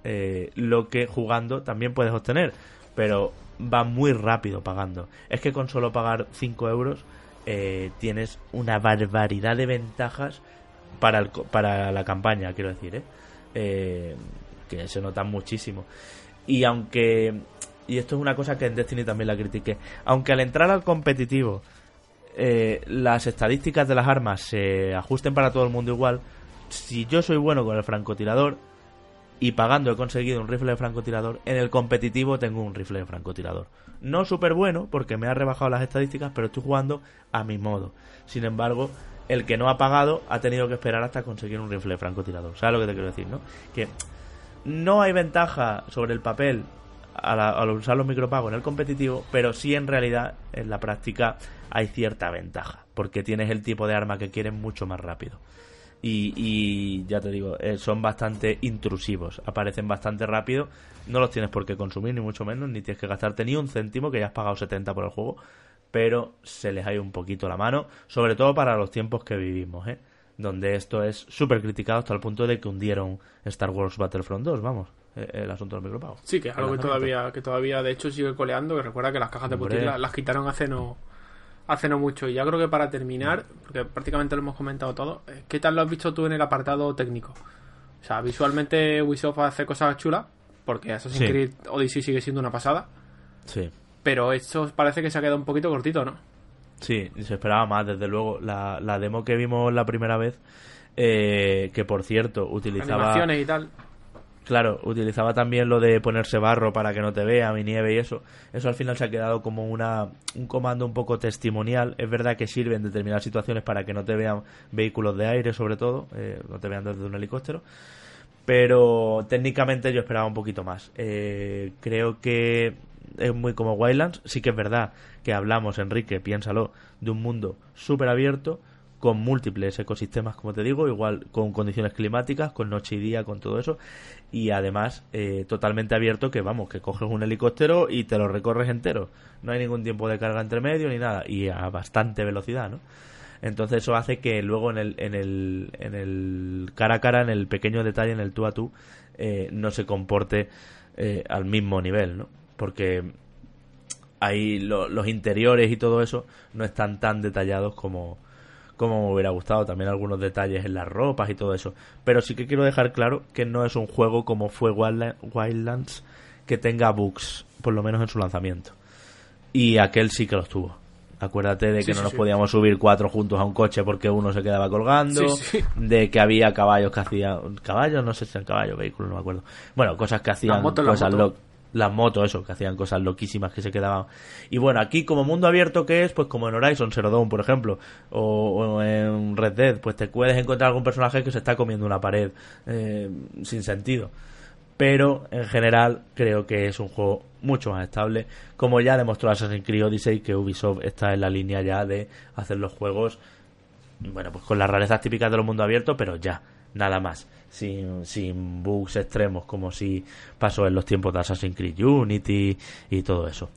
lo que jugando también puedes obtener. Pero va muy rápido pagando. Es que con solo pagar 5 euros eh, tienes una barbaridad de ventajas para, el, para la campaña, quiero decir, ¿eh? ¿eh? que se notan muchísimo. Y aunque, y esto es una cosa que en Destiny también la critiqué, aunque al entrar al competitivo eh, las estadísticas de las armas se ajusten para todo el mundo igual, si yo soy bueno con el francotirador, y pagando he conseguido un rifle de francotirador, en el competitivo tengo un rifle de francotirador. No súper bueno porque me ha rebajado las estadísticas, pero estoy jugando a mi modo. Sin embargo, el que no ha pagado ha tenido que esperar hasta conseguir un rifle de francotirador. ¿Sabes lo que te quiero decir, no? Que no hay ventaja sobre el papel al usar los micropagos en el competitivo, pero sí en realidad en la práctica hay cierta ventaja, porque tienes el tipo de arma que quieres mucho más rápido. Y, ya te digo, eh, son bastante intrusivos, aparecen bastante rápido, no los tienes por qué consumir, ni mucho menos, ni tienes que gastarte ni un céntimo, que ya has pagado 70 por el juego, pero se les ha ido un poquito la mano, sobre todo para los tiempos que vivimos, ¿eh? donde esto es súper criticado hasta el punto de que hundieron Star Wars Battlefront 2, vamos, eh, el asunto del micropago. Sí, que es algo que todavía, que todavía de hecho sigue coleando, que recuerda que las cajas de botín las, quitaron hace no hace no mucho. Y ya creo que para terminar, porque prácticamente lo hemos comentado todo, eh, ¿qué tal lo has visto tú en el apartado técnico? O sea, visualmente Ubisoft hace cosas chulas, porque Assassin's Creed Odyssey sigue siendo una pasada. Sí. Pero esto parece que se ha quedado un poquito cortito, ¿no? Sí, se esperaba más, desde luego. La, la demo que vimos la primera vez, eh, que por cierto utilizaba... Animaciones y tal. Claro, utilizaba también lo de ponerse barro para que no te vea, mi nieve y eso. Eso al final se ha quedado como una, un comando un poco testimonial. Es verdad que sirve en determinadas situaciones para que no te vean vehículos de aire, sobre todo, eh, no te vean desde un helicóptero. Pero técnicamente yo esperaba un poquito más. Eh, creo que es muy como Wildlands. Sí que es verdad que hablamos, Enrique, piénsalo, de un mundo súper abierto con múltiples ecosistemas, como te digo, igual con condiciones climáticas, con noche y día, con todo eso, y además eh, totalmente abierto que vamos, que coges un helicóptero y te lo recorres entero, no hay ningún tiempo de carga entre medio ni nada, y a bastante velocidad, ¿no? Entonces eso hace que luego en el, en el, en el cara a cara, en el pequeño detalle, en el tú a tú, eh, no se comporte eh, al mismo nivel, ¿no? Porque ahí los interiores y todo eso no están tan detallados como, como me hubiera gustado, también algunos detalles en las ropas y todo eso. Pero sí que quiero dejar claro que no es un juego como fue Wildlands que tenga bugs, por lo menos en su lanzamiento. Y aquel sí que los tuvo. Acuérdate de que no nos podíamos subir cuatro juntos a un coche porque uno se quedaba colgando, de que había caballos que hacían caballos, no sé si eran caballos, vehículos, no me acuerdo. Bueno, cosas que hacían cosas las motos, eso, que hacían cosas loquísimas que se quedaban. Y bueno, aquí como mundo abierto que es, pues como en Horizon Zero Dawn, por ejemplo, o, en Red Dead, pues te puedes encontrar algún personaje que se está comiendo una pared eh, sin sentido. Pero en general creo que es un juego mucho más estable, como ya demostró Assassin's Creed Odyssey, que Ubisoft está en la línea ya de hacer los juegos, bueno, pues con las rarezas típicas de los mundos abiertos, pero ya, nada más sin, sin bugs extremos como si pasó en los tiempos de Assassin's Creed Unity y todo eso.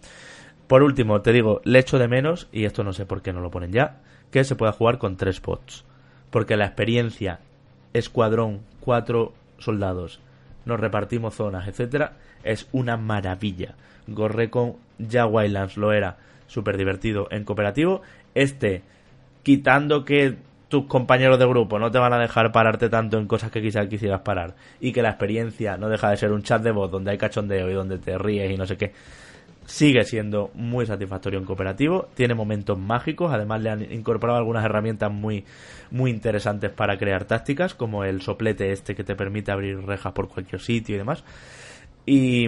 Por último, te digo, le echo de menos, y esto no sé por qué no lo ponen ya, que se pueda jugar con tres bots. Porque la experiencia, escuadrón, cuatro soldados, nos repartimos zonas, etcétera, es una maravilla. con ya Wildlands lo era súper divertido en cooperativo. Este, quitando que tus compañeros de grupo no te van a dejar pararte tanto en cosas que quizás quisieras parar. Y que la experiencia no deja de ser un chat de voz donde hay cachondeo y donde te ríes y no sé qué, sigue siendo muy satisfactorio en cooperativo, tiene momentos mágicos, además le han incorporado algunas herramientas muy, muy interesantes para crear tácticas, como el soplete este que te permite abrir rejas por cualquier sitio y demás. Y,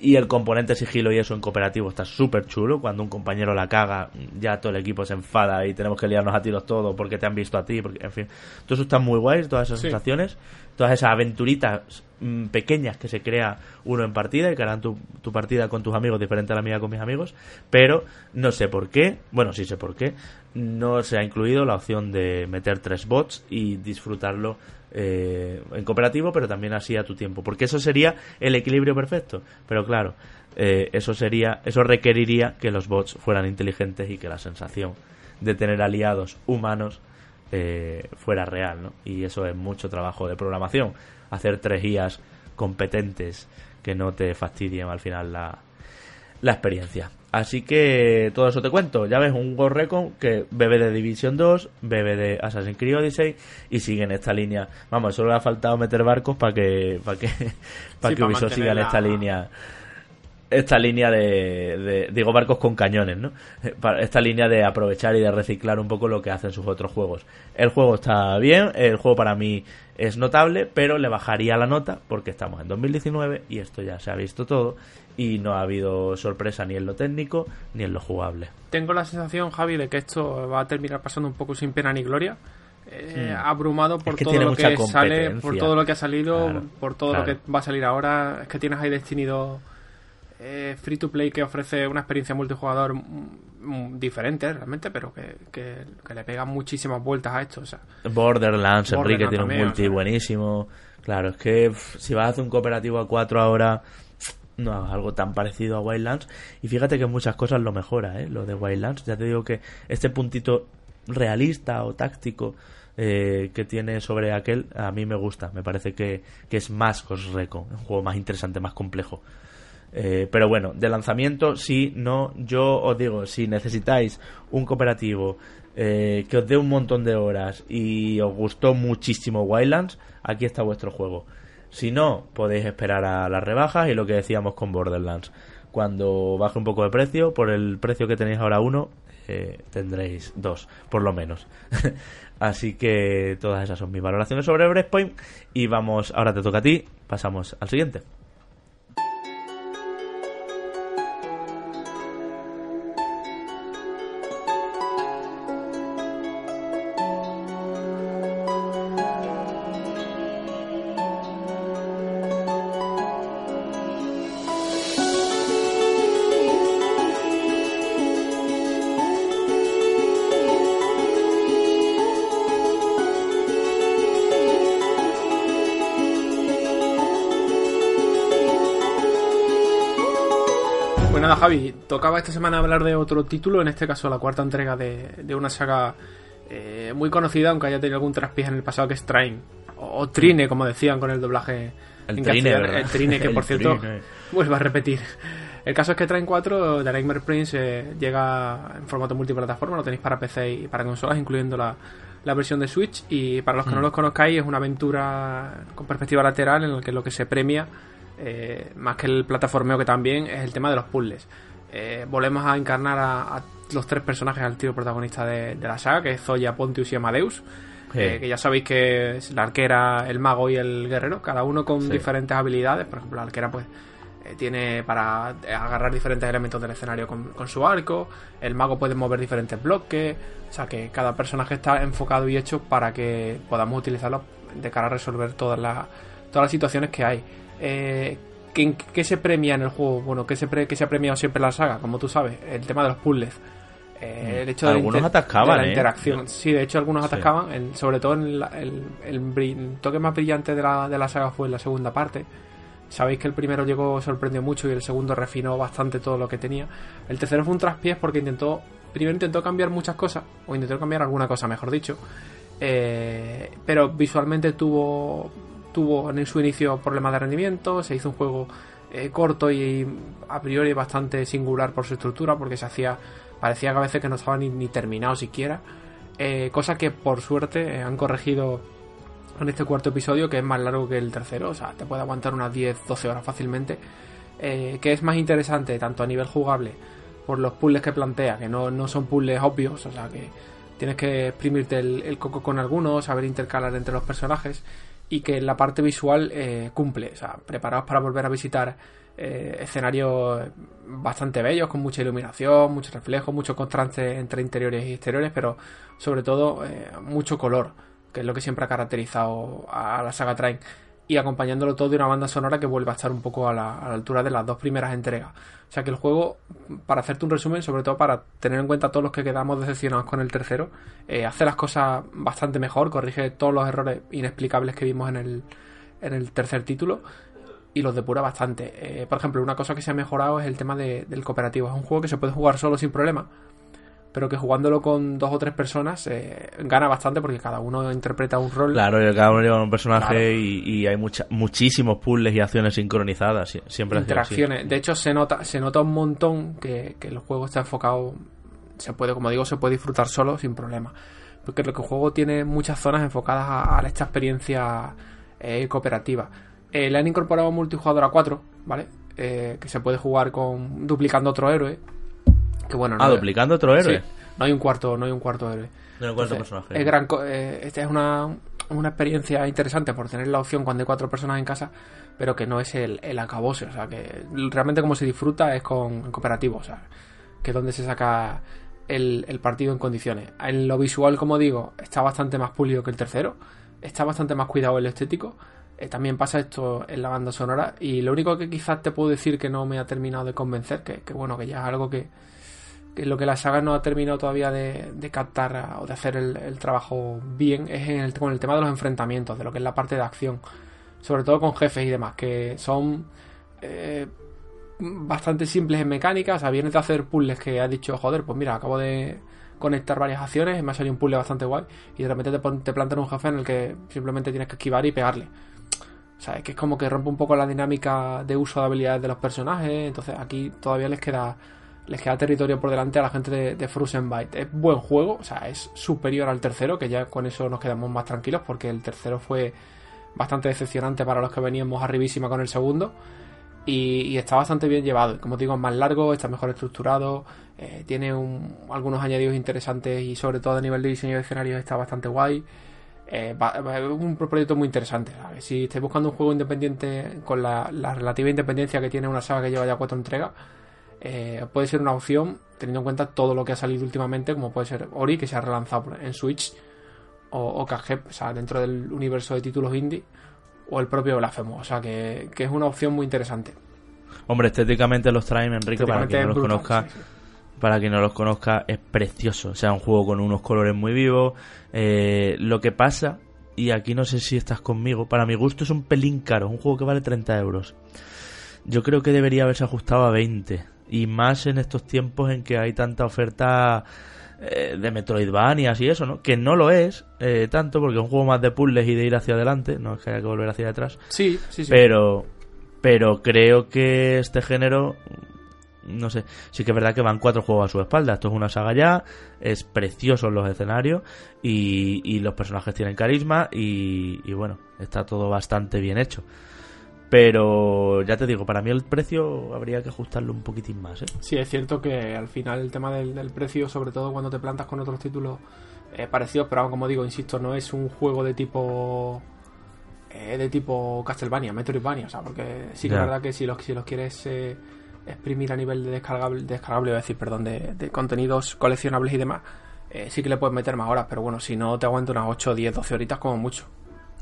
y el componente sigilo y eso en cooperativo está súper chulo. Cuando un compañero la caga, ya todo el equipo se enfada y tenemos que liarnos a tiros todos porque te han visto a ti. Porque, en fin, todo eso está muy guay, todas esas sensaciones, todas esas aventuritas mm, pequeñas que se crea uno en partida y que harán tu, tu partida con tus amigos diferente a la mía con mis amigos. Pero no sé por qué, bueno, sí sé por qué, no se ha incluido la opción de meter tres bots y disfrutarlo eh, en cooperativo, pero también así a tu tiempo, porque eso sería el equilibrio perfecto. Pero claro, eh, eso sería, eso requeriría que los bots fueran inteligentes y que la sensación de tener aliados humanos eh, fuera real, ¿no? Y eso es mucho trabajo de programación, hacer tres guías competentes que no te fastidien al final la, la experiencia. Así que todo eso te cuento. Ya ves, un Ghost Recon que bebe de Division 2, bebe de Assassin's Creed Odyssey y sigue en esta línea. Vamos, solo le ha faltado meter barcos para que, para que, <laughs> para que Ubisoft siga en esta línea esta línea de, digo barcos con cañones, ¿no? Esta línea de aprovechar y de reciclar un poco lo que hacen sus otros juegos. El juego está bien, el juego para mí es notable, pero le bajaría la nota porque estamos en 2019 y esto ya se ha visto todo y no ha habido sorpresa ni en lo técnico ni en lo jugable. Tengo la sensación, Javi, de que esto va a terminar pasando un poco sin pena ni gloria. Eh, hmm. abrumado por todo lo que sale, por todo lo que ha salido, por todo lo que va a salir ahora. Es que tienes ahí Destiny eh, free to play que ofrece una experiencia multijugador diferente realmente, pero que, le pega muchísimas vueltas a esto. O sea, Borderlands, Enrique tiene un multi buenísimo. Claro, es que si vas a hacer un cooperativo a 4 ahora, no es algo tan parecido a Wildlands. Y fíjate que muchas cosas lo mejora, ¿eh? lo de Wildlands. Ya te digo que este puntito realista o táctico eh, que tiene sobre aquel, a mí me gusta. Me parece que, que es más Ghost Recon, un juego más interesante, más complejo. Eh, pero bueno, de lanzamiento, sí, no, yo os digo, si necesitáis un cooperativo eh, que os dé un montón de horas y os gustó muchísimo Wildlands, aquí está vuestro juego. Si no, podéis esperar a las rebajas y lo que decíamos con Borderlands. Cuando baje un poco de precio, por el precio que tenéis ahora uno, eh, tendréis dos, por lo menos. <laughs> Así que todas esas son mis valoraciones sobre Breakpoint. Y vamos, ahora te toca a ti, pasamos al siguiente. Tocaba esta semana hablar de otro título, en este caso la cuarta entrega de, una saga eh, muy conocida, aunque haya tenido algún traspiés en el pasado, que es Train. O, Trine, como decían con el doblaje el en trine, El Trine, que <laughs> por cierto, vuelvo a repetir. El caso es que Train 4 de Nightmare Prince eh, llega en formato multiplataforma, lo tenéis para PC y para consolas, incluyendo la, versión de Switch. Y para los que no mm. lo conozcáis, es una aventura con perspectiva lateral en la que lo que se premia eh, más que el plataformeo que también es el tema de los puzzles. Eh, volvemos a encarnar a, los tres personajes al tío protagonista de, la saga, que es Zoya, Pontius y Amadeus. Eh, que ya sabéis que es la arquera, el mago y el guerrero, cada uno con diferentes habilidades. Por ejemplo, la arquera, pues tiene para agarrar diferentes elementos del escenario con, su arco. El mago puede mover diferentes bloques. O sea que cada personaje está enfocado y hecho para que podamos utilizarlo de cara a resolver todas las, todas las situaciones que hay. Eh, ¿qué, se premia en el juego? Bueno, ¿qué se, se ha premiado siempre la saga? Como tú sabes, el tema de los puzzles. Eh, mm. el hecho algunos atascaban, la ¿eh? interacción. Sí, de hecho algunos atacaban, sobre todo en el, toque más brillante de la, de la saga fue en la segunda parte. Sabéis que el primero llegó, sorprendió mucho y el segundo refinó bastante todo lo que tenía. El tercero fue un traspiés porque intentó, primero intentó cambiar muchas cosas, o intentó cambiar alguna cosa, mejor dicho. Eh, pero visualmente tuvo tuvo en su inicio problemas de rendimiento, se hizo un juego eh, corto y a priori bastante singular por su estructura, porque se hacía, parecía que a veces que no estaba ni, terminado siquiera. Eh, cosa que por suerte eh, han corregido en este cuarto episodio, que es más largo que el tercero, o sea, te puede aguantar unas 10-12 horas fácilmente. Que es más interesante tanto a nivel jugable por los puzzles que plantea, que no, no son puzzles obvios, o sea que tienes que exprimirte el, coco con algunos, saber intercalar entre los personajes y que la parte visual eh, cumple, o sea, preparados para volver a visitar eh, escenarios bastante bellos, con mucha iluminación, mucho reflejo, mucho contraste entre interiores y exteriores, pero sobre todo mucho color, que es lo que siempre ha caracterizado a la saga Train y acompañándolo todo de una banda sonora que vuelve a estar un poco a la, altura de las dos primeras entregas. O sea que el juego, para hacerte un resumen, sobre todo para tener en cuenta todos los que quedamos decepcionados con el tercero, eh, hace las cosas bastante mejor, corrige todos los errores inexplicables que vimos en el, en el tercer título y los depura bastante. Eh, por ejemplo, una cosa que se ha mejorado es el tema del cooperativo. Es un juego que se puede jugar solo sin problema pero que jugándolo con dos o tres personas eh, gana bastante porque cada uno interpreta un rol. Claro, cada uno lleva un personaje y, hay mucha, muchísimos puzzles y acciones sincronizadas, siempre Interacciones. De hecho, se nota, se nota un montón que, el juego está enfocado, se puede, como digo, se puede disfrutar solo sin problema. Porque lo que el juego tiene muchas zonas enfocadas a, esta experiencia eh, cooperativa. Eh, le han incorporado multijugador a 4, ¿vale? que se puede jugar con duplicando otro héroe bueno, ah, duplicando otro héroe. no hay un cuarto, no hay un cuarto héroe. No hay un cuarto personaje. Es gran, eh, esta es una, una experiencia interesante por tener la opción cuando hay cuatro personas en casa, pero que no es el, el acabose. O sea, que realmente como se disfruta es con cooperativo. O sea, que es donde se saca el, el, partido en condiciones. En lo visual, como digo, está bastante más pulido que el tercero. Está bastante más cuidado el estético. Eh, también pasa esto en la banda sonora. Y lo único que quizás te puedo decir que no me ha terminado de convencer, que, que bueno, que ya es algo que, que lo que la saga no ha terminado todavía de, captar o de hacer el, trabajo bien es con el tema de los enfrentamientos, de lo que es la parte de acción, sobre todo con jefes y demás, que son eh, bastante simples en mecánica, o sea, vienes de hacer puzzles que has dicho, joder, pues mira, acabo de conectar varias acciones, y me ha salido un puzzle bastante guay, y de repente te, te plantan un jefe en el que simplemente tienes que esquivar y pegarle. O sea, es que es como que rompe un poco la dinámica de uso de habilidades de los personajes, entonces aquí todavía les queda les queda territorio por delante a la gente de, de Frozen Byte. Es buen juego, o sea, es superior al tercero, que ya con eso nos quedamos más tranquilos, porque el tercero fue bastante decepcionante para los que veníamos arribísima con el segundo. Y, está bastante bien llevado. Como digo, es más largo, está mejor estructurado, eh, tiene algunos añadidos interesantes y sobre todo a nivel de diseño de escenarios está bastante guay. Eh, es un proyecto muy interesante. Si estáis buscando un juego independiente con la, la relativa independencia que tiene una saga que lleva ya cuatro entregas, eh, puede ser una opción teniendo en cuenta todo lo que ha salido últimamente, como puede ser Ori, que se ha relanzado en Switch, o, o o sea, dentro del universo de títulos indie, o el propio Blasphemous, o sea, que, es una opción muy interesante. Hombre, estéticamente los traen, Enrique, para quien no los conozca. Para quien no los conozca, es precioso. O sea, un juego con unos colores muy vivos. Eh, lo que pasa, y aquí no sé si estás conmigo, para mi gusto es un pelín caro. Un juego que vale 30 euros. Yo creo que debería haberse ajustado a 20 y más en estos tiempos en que hay tanta oferta eh, de Metroidvanias y eso, ¿no? Que no lo es eh, tanto porque es un juego más de puzzles y de ir hacia adelante, no es que haya que volver hacia atrás. Sí, sí, sí. Pero, pero creo que este género, no sé, sí que es verdad que van cuatro juegos a su espalda. Esto es una saga ya, es precioso en los escenarios y, y los personajes tienen carisma y, y bueno, está todo bastante bien hecho. Pero ya te digo, para mí el precio habría que ajustarlo un poquitín más. ¿eh? Sí, es cierto que al final el tema del, precio, sobre todo cuando te plantas con otros títulos eh, parecidos, pero como digo, insisto, no es un juego de tipo eh, de tipo Castlevania, Metroidvania, o sea, porque sí que es verdad que si los, si los quieres eh, exprimir a nivel de descargable, descargable, decir, perdón, de, de contenidos coleccionables y demás, sí que le puedes meter más horas, pero bueno, si no te aguanta unas 8, 10, 12 horitas como mucho.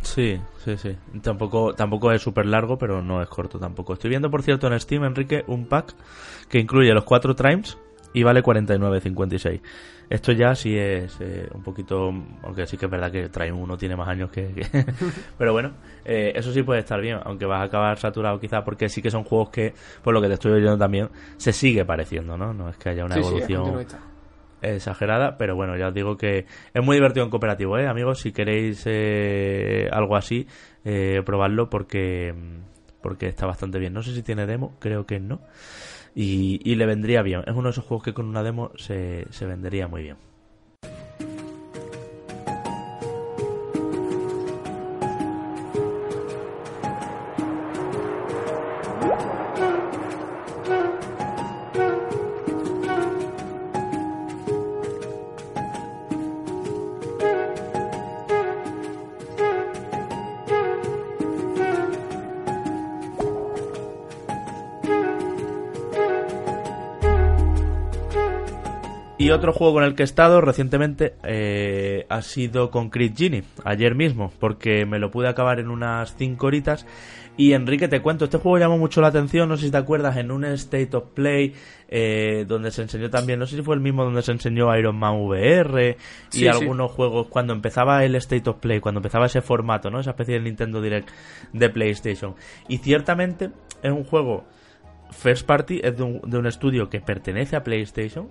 Sí, sí, sí. Tampoco, tampoco es súper largo, pero no es corto tampoco. Estoy viendo, por cierto, en Steam, Enrique, un pack que incluye los cuatro Trimes y vale 49.56. Esto ya sí es eh, un poquito, aunque sí que es verdad que Trime uno tiene más años que... <laughs> pero bueno, eh, eso sí puede estar bien, aunque vas a acabar saturado quizá porque sí que son juegos que, por lo que te estoy oyendo también, se sigue pareciendo, ¿no? No es que haya una evolución exagerada, pero bueno, ya os digo que es muy divertido en cooperativo, ¿eh, amigos? Si queréis eh, algo así, eh, probadlo porque, mm, porque está bastante bien. No sé si tiene demo, creo que no. Y, y le vendría bien. Es uno de esos juegos que con una demo se, se vendería muy bien. Y otro juego con el que he estado recientemente eh, ha sido con Crit Genie, ayer mismo, porque me lo pude acabar en unas 5 horitas. Y Enrique, te cuento, este juego llamó mucho la atención, no sé si te acuerdas, en un State of Play, eh, donde se enseñó también, no sé si fue el mismo donde se enseñó Iron Man VR y algunos juegos, cuando empezaba el State of Play, cuando empezaba ese formato, ¿no? Esa especie de Nintendo Direct de PlayStation. Y ciertamente es un juego first party, es de un, de un estudio que pertenece a PlayStation,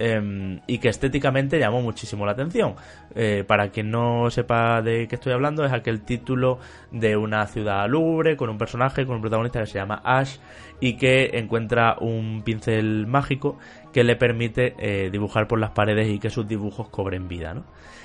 Em, y que estéticamente llamó muchísimo la atención. Eh, para quien no sepa de qué estoy hablando, es aquel título de una ciudad lúgubre con un personaje, con un protagonista que se llama Ash y que encuentra un pincel mágico que le permite eh, dibujar por las paredes y que sus dibujos cobren vida. ¿no?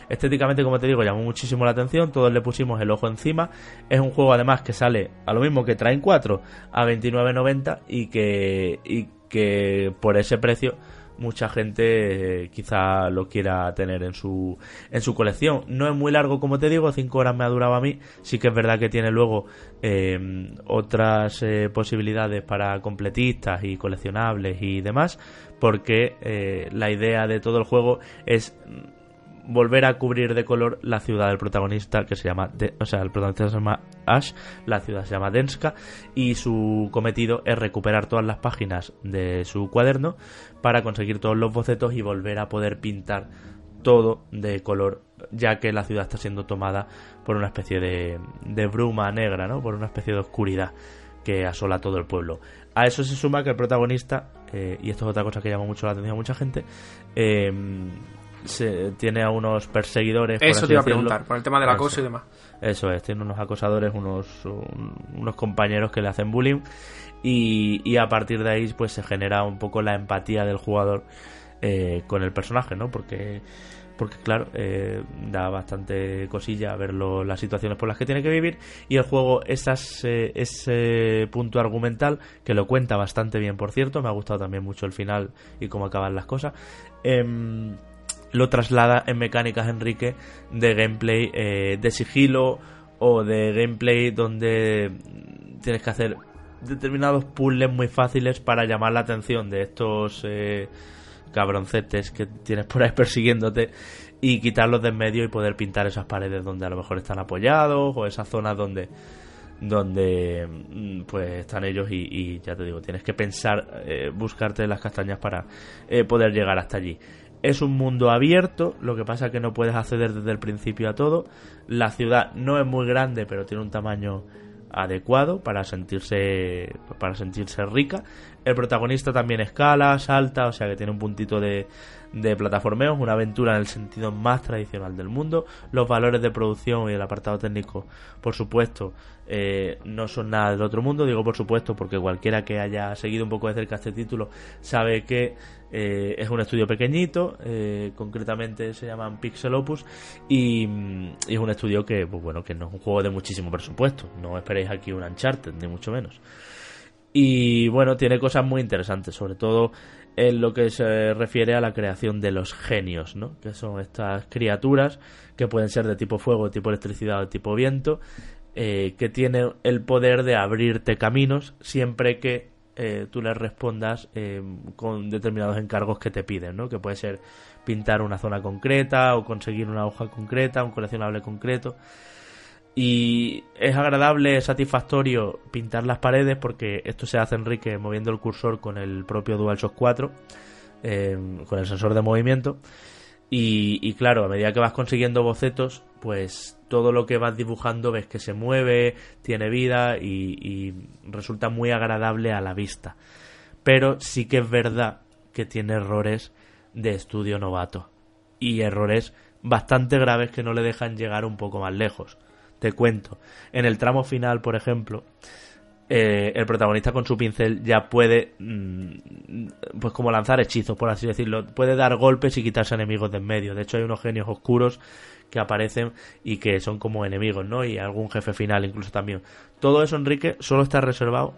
Estéticamente, como te digo, llamó muchísimo la atención, todos le pusimos el ojo encima. Es un juego además que sale a lo mismo que Train 4 a 29.90 y que, y que por ese precio mucha gente eh, quizá lo quiera tener en su, en su colección. No es muy largo, como te digo, 5 horas me ha durado a mí. Sí que es verdad que tiene luego eh, otras eh, posibilidades para completistas y coleccionables y demás, porque la idea de todo el juego es volver a cubrir de color la ciudad del protagonista que se llama o sea el protagonista se llama Ash la ciudad se llama Denska y su cometido es recuperar todas las páginas de su cuaderno para conseguir todos los bocetos y volver a poder pintar todo de color ya que la ciudad está siendo tomada por una especie de, de bruma negra no por una especie de oscuridad que asola todo el pueblo a eso se suma que el protagonista eh, y esto es otra cosa que llama mucho la atención a mucha gente eh, se, tiene a unos perseguidores. Eso te iba a preguntar, por el tema del acoso y demás. Eso es, tiene unos acosadores, unos, unos compañeros que le hacen bullying y, y, a partir de ahí pues se genera un poco la empatía del jugador eh, con el personaje, ¿no? Porque porque claro, eh, da bastante cosilla ver las situaciones por las que tiene que vivir y el juego esas, eh, ese punto argumental que lo cuenta bastante bien por cierto, me ha gustado también mucho el final y cómo acaban las cosas em, lo traslada en mecánicas Enrique de gameplay eh, de sigilo o de gameplay donde tienes que hacer determinados puzzles muy fáciles para llamar la atención de estos eh, cabroncetes que tienes por ahí <laughs> persiguiéndote y quitarlos de en medio y poder pintar esas paredes donde a lo mejor están apoyados o esas zonas donde donde mm, pues están ellos y, ya te digo tienes que pensar eh, buscarte las castañas para poder llegar hasta allí es un mundo abierto, lo que pasa que no puedes acceder desde el principio a todo. La ciudad no es muy grande, pero tiene un tamaño adecuado para sentirse para sentirse rica. El protagonista también escala, salta, o sea que tiene un puntito de, de plataformeo, una aventura en el sentido más tradicional del mundo. Los valores de producción y el apartado técnico, por supuesto, eh, no son nada del otro mundo. Digo por supuesto porque cualquiera que haya seguido un poco de cerca este título sabe que eh, es un estudio pequeñito, eh, concretamente se llaman Pixel Opus y, es un estudio que, pues bueno, que no es un juego de muchísimo presupuesto. No esperéis aquí un Uncharted, ni mucho menos. Y bueno, tiene cosas muy interesantes, sobre todo en lo que se refiere a la creación de los genios, ¿no? Que son estas criaturas que pueden ser de tipo fuego, de tipo electricidad o de tipo viento, eh, que tienen el poder de abrirte caminos siempre que eh, tú les respondas eh, con determinados encargos que te piden, ¿no? Que puede ser pintar una zona concreta o conseguir una hoja concreta, un coleccionable concreto. Y es agradable, satisfactorio pintar las paredes porque esto se hace Enrique moviendo el cursor con el propio DualShock 4, eh, con el sensor de movimiento. Y, claro, a medida que vas consiguiendo bocetos, pues todo lo que vas dibujando ves que se mueve, tiene vida y, y resulta muy agradable a la vista. Pero sí que es verdad que tiene errores de estudio novato. Y errores bastante graves que no le dejan llegar un poco más lejos. Te cuento. En el tramo final, por ejemplo, eh, el protagonista con su pincel ya puede, mm, pues como lanzar hechizos, por así decirlo. Puede dar golpes y quitarse enemigos de en medio. De hecho, hay unos genios oscuros que aparecen y que son como enemigos, ¿no? Y algún jefe final incluso también. Todo eso, Enrique, solo está reservado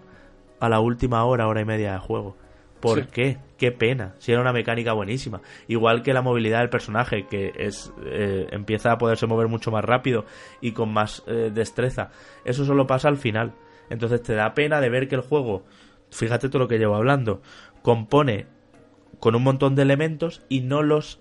a la última hora, hora y media de juego. ¿Por qué? Qué pena. Si era una mecánica buenísima. Igual que la movilidad del personaje, que es eh, empieza a poderse mover mucho más rápido y con más eh, destreza. Eso solo pasa al final. Entonces te da pena de ver que el juego, fíjate todo lo que llevo hablando, compone con un montón de elementos y no los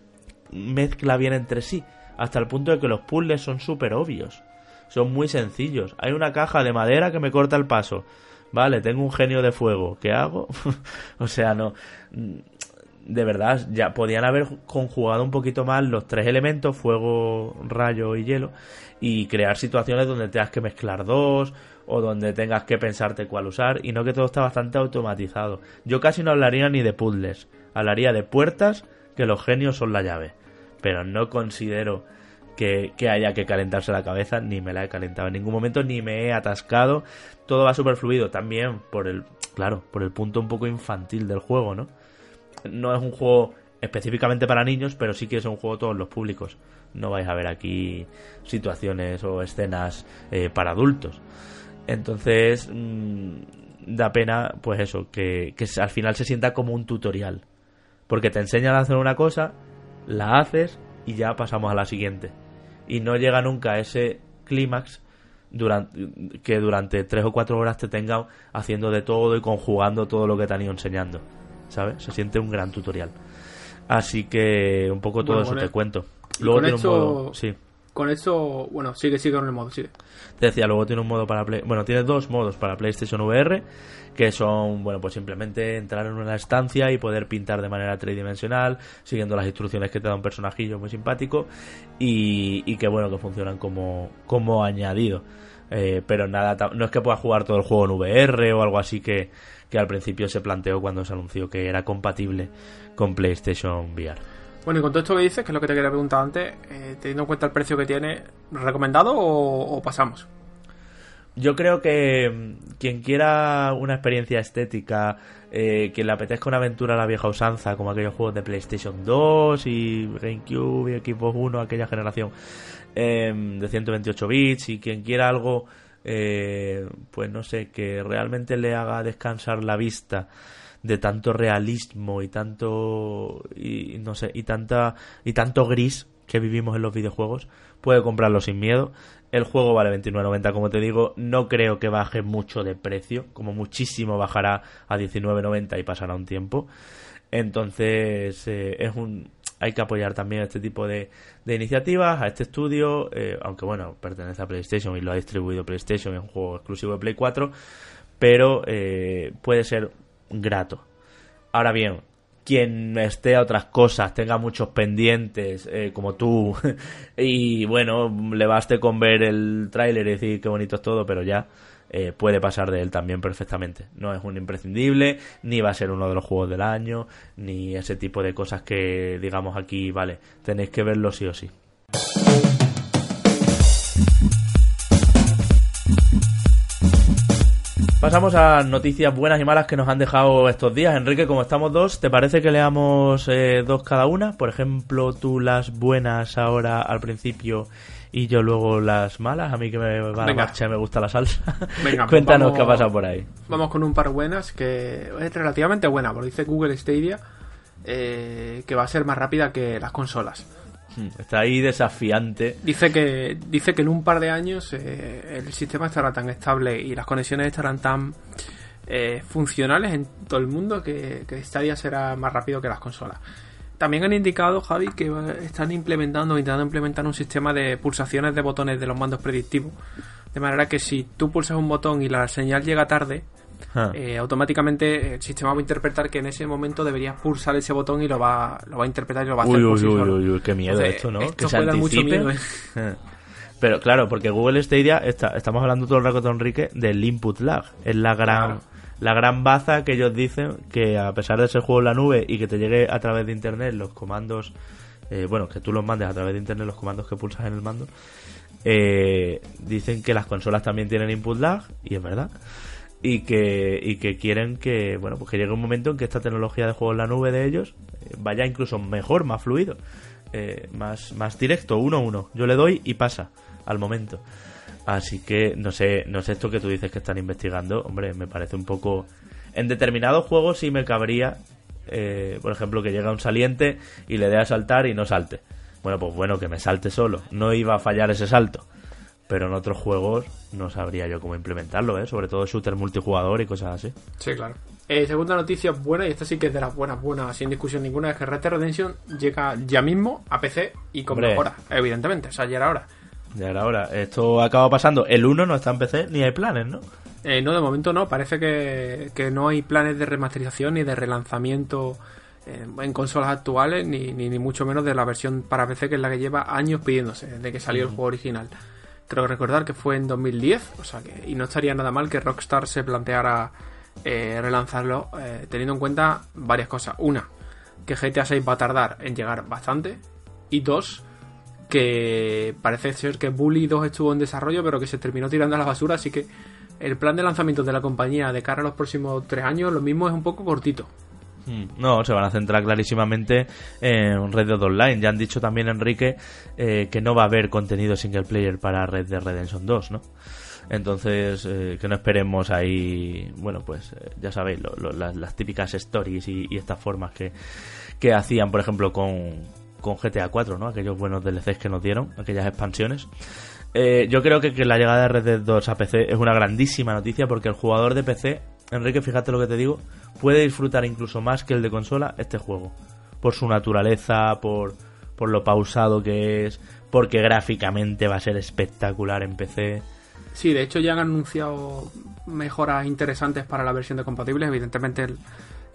mezcla bien entre sí, hasta el punto de que los puzzles son súper obvios. Son muy sencillos. Hay una caja de madera que me corta el paso. Vale, tengo un genio de fuego. ¿Qué hago? <laughs> o sea, no. De verdad, ya podían haber conjugado un poquito más los tres elementos, fuego, rayo y hielo, y crear situaciones donde tengas que mezclar dos, o donde tengas que pensarte cuál usar, y no que todo está bastante automatizado. Yo casi no hablaría ni de puzzles, hablaría de puertas, que los genios son la llave. Pero no considero que, haya que calentarse la cabeza, ni me la he calentado en ningún momento, ni me he atascado. Todo va súper fluido, también por el, claro, por el punto un poco infantil del juego, ¿no? No es un juego específicamente para niños, pero sí que es un juego todos los públicos. No vais a ver aquí situaciones o escenas eh, para adultos. Entonces, mm, da pena, pues eso, que, que al final se sienta como un tutorial. Porque te enseñan a hacer una cosa, la haces y ya pasamos a la siguiente y no llega nunca a ese clímax durante, que durante tres o cuatro horas te tenga haciendo de todo y conjugando todo lo que te han ido enseñando. ¿Sabes? Se siente un gran tutorial. Así que un poco todo eso te cuento. Luego tiene un modo. Sí. Con esto, bueno, sigue, sigue con el modo, sigue. Te decía, luego tiene un modo para. Bueno, tiene dos modos para PlayStation VR que son, bueno, pues simplemente entrar en una estancia y poder pintar de manera tridimensional, siguiendo las instrucciones que te da un personajillo muy simpático y, que, bueno, que funcionan como, como añadido. Eh, pero nada, no es que puedas jugar todo el juego en VR o algo así que, que al principio se planteó cuando se anunció que era compatible con PlayStation VR. Bueno, y con todo esto que dices, que es lo que te quería preguntar antes, eh, teniendo en cuenta el precio que tiene, ¿recomendado o pasamos? Yo creo que mm, quien quiera una experiencia estética, eh, que le apetezca una aventura a la vieja usanza, como aquellos juegos de PlayStation 2 y GameCube y Xbox 1, aquella generación em, de 128 bits, y quien quiera algo, eh, pues no sé, que realmente le haga descansar la vista de tanto realismo y tanto y no sé y tanta y tanto gris que vivimos en los videojuegos puede comprarlo sin miedo el juego vale 29.90, como te digo. No creo que baje mucho de precio. Como muchísimo bajará a 19.90 y pasará un tiempo. Entonces, eh, es un, hay que apoyar también este tipo de, iniciativas, a este estudio, eh, aunque bueno, pertenece a PlayStation y lo ha distribuido PlayStation, es un juego exclusivo de Play 4, pero eh, puede ser grato. Ahora bien, quien esté a otras cosas, tenga muchos pendientes, eh, como tú, <laughs> y bueno, le baste con ver el tráiler y decir qué bonito es todo, pero ya eh, puede pasar de él también perfectamente. No es un imprescindible, ni va a ser uno de los juegos del año, ni ese tipo de cosas que digamos aquí, vale, tenéis que verlo sí o sí. Pasamos a noticias buenas y malas que nos han dejado estos días. Enrique, como estamos dos, ¿te parece que leamos eh, dos cada una? Por ejemplo, tú las buenas ahora al principio y yo luego las malas. A mí que me va a marcha y me gusta la salsa. Venga, pues <laughs> Cuéntanos qué ha pasado por ahí. Vamos con un par buenas que es relativamente buena, porque dice Google Stadia eh, que va a ser más rápida que las consolas. Hmm, está ahí desafiante. Dice que, dice que en un par de años eh, el sistema estará tan estable y las conexiones estarán tan eh, funcionales en todo el mundo que, que Stadia será más rápido que las consolas. También han indicado, Javi, que están implementando, intentando implementar un sistema de pulsaciones de botones de los mandos predictivos. De manera que si tú pulsas un botón y la señal llega tarde, Ah. Eh, automáticamente el sistema va a interpretar que en ese momento deberías pulsar ese botón y lo va, lo va a interpretar y lo va a hacer uy, uy, uy, qué miedo esto, ¿no? que se mucho miedo. ¿eh? Ah. Pero claro, porque Google Stadia, está, estamos hablando todo el rato, Enrique, del input lag. Es la gran, la gran baza que ellos dicen que a pesar de ser juego en la nube y que te llegue a través de internet los comandos, eh, bueno, que tú los mandes a través de internet los comandos que pulsas en el mando, dicen que las consolas también tienen input lag y es verdad y que, y que quieren que, bueno, pues que llegue un momento en que esta tecnología de juego en la nube de ellos eh, vaya incluso mejor, más fluido, eh, más, más directo, uno a uno. Yo le doy y pasa al momento. Así que no sé, no sé esto que tú dices que están investigando, hombre, me parece un poco... En determinados juegos sí me cabría, eh, por ejemplo, que llega un saliente y le dé a saltar y no salte. Bueno, pues bueno, que me salte solo. No iba a fallar ese salto pero en otros juegos no sabría yo cómo implementarlo, ¿eh? sobre todo shooter multijugador y cosas así. Sí, claro. Eh, segunda noticia buena, y esta sí que es de las buenas, buenas, sin discusión ninguna, es que Red Dead Redemption llega ya mismo a PC y con Hombre. mejora, evidentemente. O sea, ya era hora. Ya era hora. Esto acaba pasando. El 1 no está en PC, ni hay planes, ¿no? Eh, no, de momento no. Parece que, que no hay planes de remasterización ni de relanzamiento eh, en consolas actuales, ni, ni, ni mucho menos de la versión para PC, que es la que lleva años pidiéndose, desde que salió el juego original. Creo recordar que fue en 2010, o sea que, y no estaría nada mal que Rockstar se planteara eh, relanzarlo, eh, teniendo en cuenta varias cosas. Una, que GTA 6 va a tardar en llegar bastante. Y dos, que parece ser que Bully 2 estuvo en desarrollo, pero que se terminó tirando a la basura, así que el plan de lanzamiento de la compañía de cara a los próximos tres años, lo mismo es un poco cortito. Hmm. No, se van a centrar clarísimamente en Red Dead Online. Ya han dicho también, Enrique, eh, que no va a haber contenido single player para Red Dead Redemption 2, ¿no? Entonces, eh, que no esperemos ahí, bueno, pues eh, ya sabéis, las, típicas stories y, estas formas que, que hacían, por ejemplo, con, con GTA 4, ¿no? Aquellos buenos DLCs que nos dieron, aquellas expansiones. Yo creo que, que la llegada de Red Dead 2 a PC es una grandísima noticia porque el jugador de PC, Enrique, fíjate lo que te digo, puede disfrutar incluso más que el de consola este juego. Por su naturaleza, por, por lo pausado que es, porque gráficamente va a ser espectacular en PC. Sí, de hecho ya han anunciado mejoras interesantes para la versión de compatibles, evidentemente el,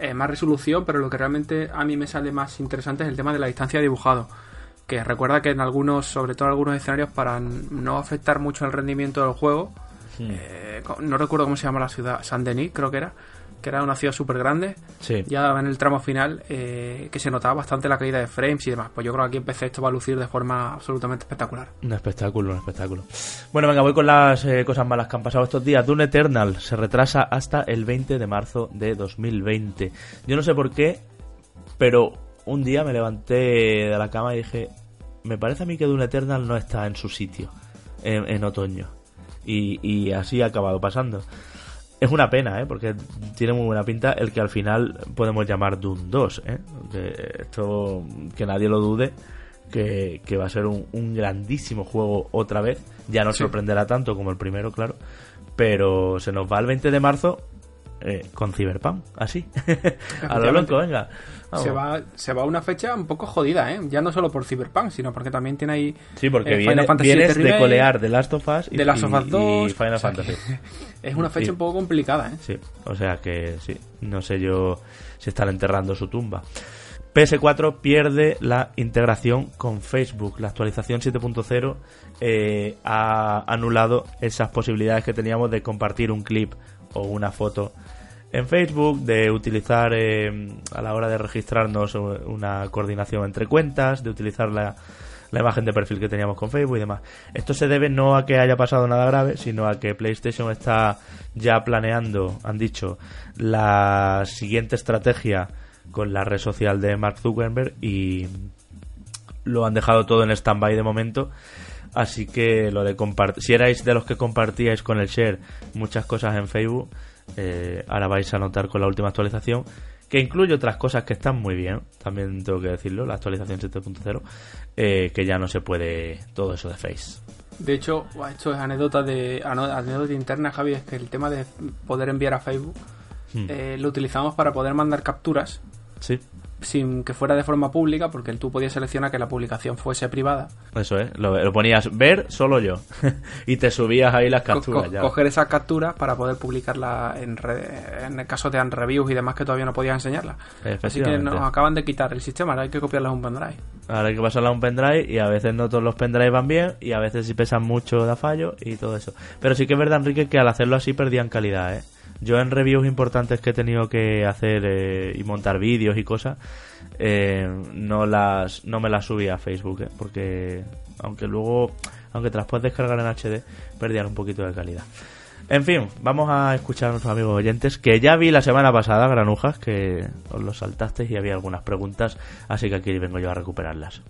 eh, más resolución, pero lo que realmente a mí me sale más interesante es el tema de la distancia de dibujado. Que recuerda que en algunos, sobre todo en algunos escenarios, para no afectar mucho el rendimiento del juego, eh, no recuerdo cómo se llama la ciudad, Saint-Denis creo que era, que era una ciudad súper grande, Sí. ya en el tramo final, eh, que se notaba bastante la caída de frames y demás. Pues yo creo que aquí en PC esto va a lucir de forma absolutamente espectacular. Un espectáculo, un espectáculo. Bueno, venga, voy con las eh, cosas malas que han pasado estos días. Doom Eternal se retrasa hasta el 20 de marzo de 2020. Yo no sé por qué, pero un día me levanté de la cama y dije, me parece a mí que Doom Eternal no está en su sitio en, en otoño. Y, y así ha acabado pasando. Es una pena, ¿eh? Porque tiene muy buena pinta el que al final podemos llamar Doom 2, ¿eh? Que esto, que nadie lo dude, que, que va a ser un, un grandísimo juego otra vez. Ya no Sí. sorprenderá tanto como el primero, claro. Pero se nos va el 20 de marzo eh, con Cyberpunk, así. <laughs> a lo loco, venga. Vamos. Se va, se va una fecha un poco jodida, ¿eh? Ya no solo por Cyberpunk, sino porque también tiene ahí. Sí, porque eh, viene, Final Fantasy vienes de colear The Last of Us y, The Last of Us y- 2. y Final o sea Fantasy. <laughs> Es una fecha Sí. un poco complicada, ¿eh? Sí, o sea que sí, no sé yo si están enterrando su tumba. PS4 pierde la integración con Facebook. La actualización 7.0 eh, ha anulado esas posibilidades que teníamos de compartir un clip o una foto en Facebook, de utilizar eh, a la hora de registrarnos una coordinación entre cuentas, de utilizar la, la imagen de perfil que teníamos con Facebook y demás. Esto se debe no a que haya pasado nada grave, sino a que PlayStation está ya planeando, han dicho, la siguiente estrategia con la red social de Mark Zuckerberg y lo han dejado todo en stand-by de momento. Así que lo de compartir, si erais de los que compartíais con el share muchas cosas en Facebook, eh, ahora vais a notar con la última actualización que incluye otras cosas que están muy bien, también tengo que decirlo, la actualización 7.0, eh, que ya no se puede todo eso de Face. De hecho, esto es anécdota de anécdota interna, Javi, es que el tema de poder enviar a Facebook Hmm. eh, lo utilizamos para poder mandar capturas Sí, sin que fuera de forma pública, porque tú podías seleccionar que la publicación fuese privada. eso es, lo, lo ponías ver solo yo <laughs> y te subías ahí las capturas co- ya. coger esas capturas para poder publicarla en, red- en el caso de reviews y demás que todavía no podías enseñarlas. Así que nos acaban de quitar el sistema, ahora hay que copiarlas a un pendrive. Ahora hay que pasarla a un pendrive y a veces no todos los pendrives van bien y a veces si pesan mucho da fallo y todo eso. Pero sí que es verdad, Enrique, que al hacerlo así perdían calidad, ¿eh? Yo en reviews importantes que he tenido que hacer eh, y montar vídeos y cosas, eh, no las no me las subía a Facebook, ¿eh? Porque aunque luego, aunque te las descargar en HD, perdían un poquito de calidad. En fin, vamos a escuchar a nuestros amigos oyentes, que ya vi la semana pasada, granujas, que os lo saltasteis y había algunas preguntas, así que aquí vengo yo a recuperarlas.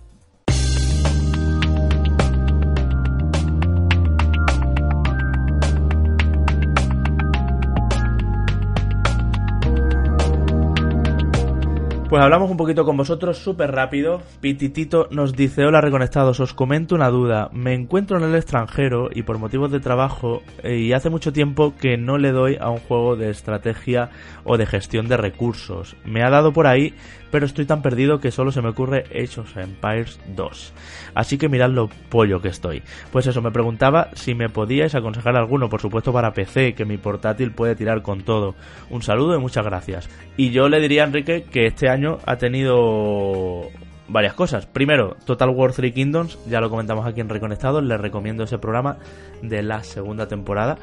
Pues hablamos un poquito con vosotros súper rápido. Pititito nos dice, hola reconectados, os comento una duda. Me encuentro en el extranjero y por motivos de trabajo eh, y hace mucho tiempo que no le doy a un juego de estrategia o de gestión de recursos. Me ha dado por ahí, pero estoy tan perdido que solo se me ocurre Age Empires 2. Así que mirad lo pollo que estoy. Pues eso, me preguntaba si me podíais aconsejar alguno, por supuesto para PC, que mi portátil puede tirar con todo. Un saludo y muchas gracias. Y yo le diría a Enrique que este año ha tenido varias cosas. Primero, Total War 3 Kingdoms, ya lo comentamos aquí en Reconectados, les recomiendo ese programa de la segunda temporada.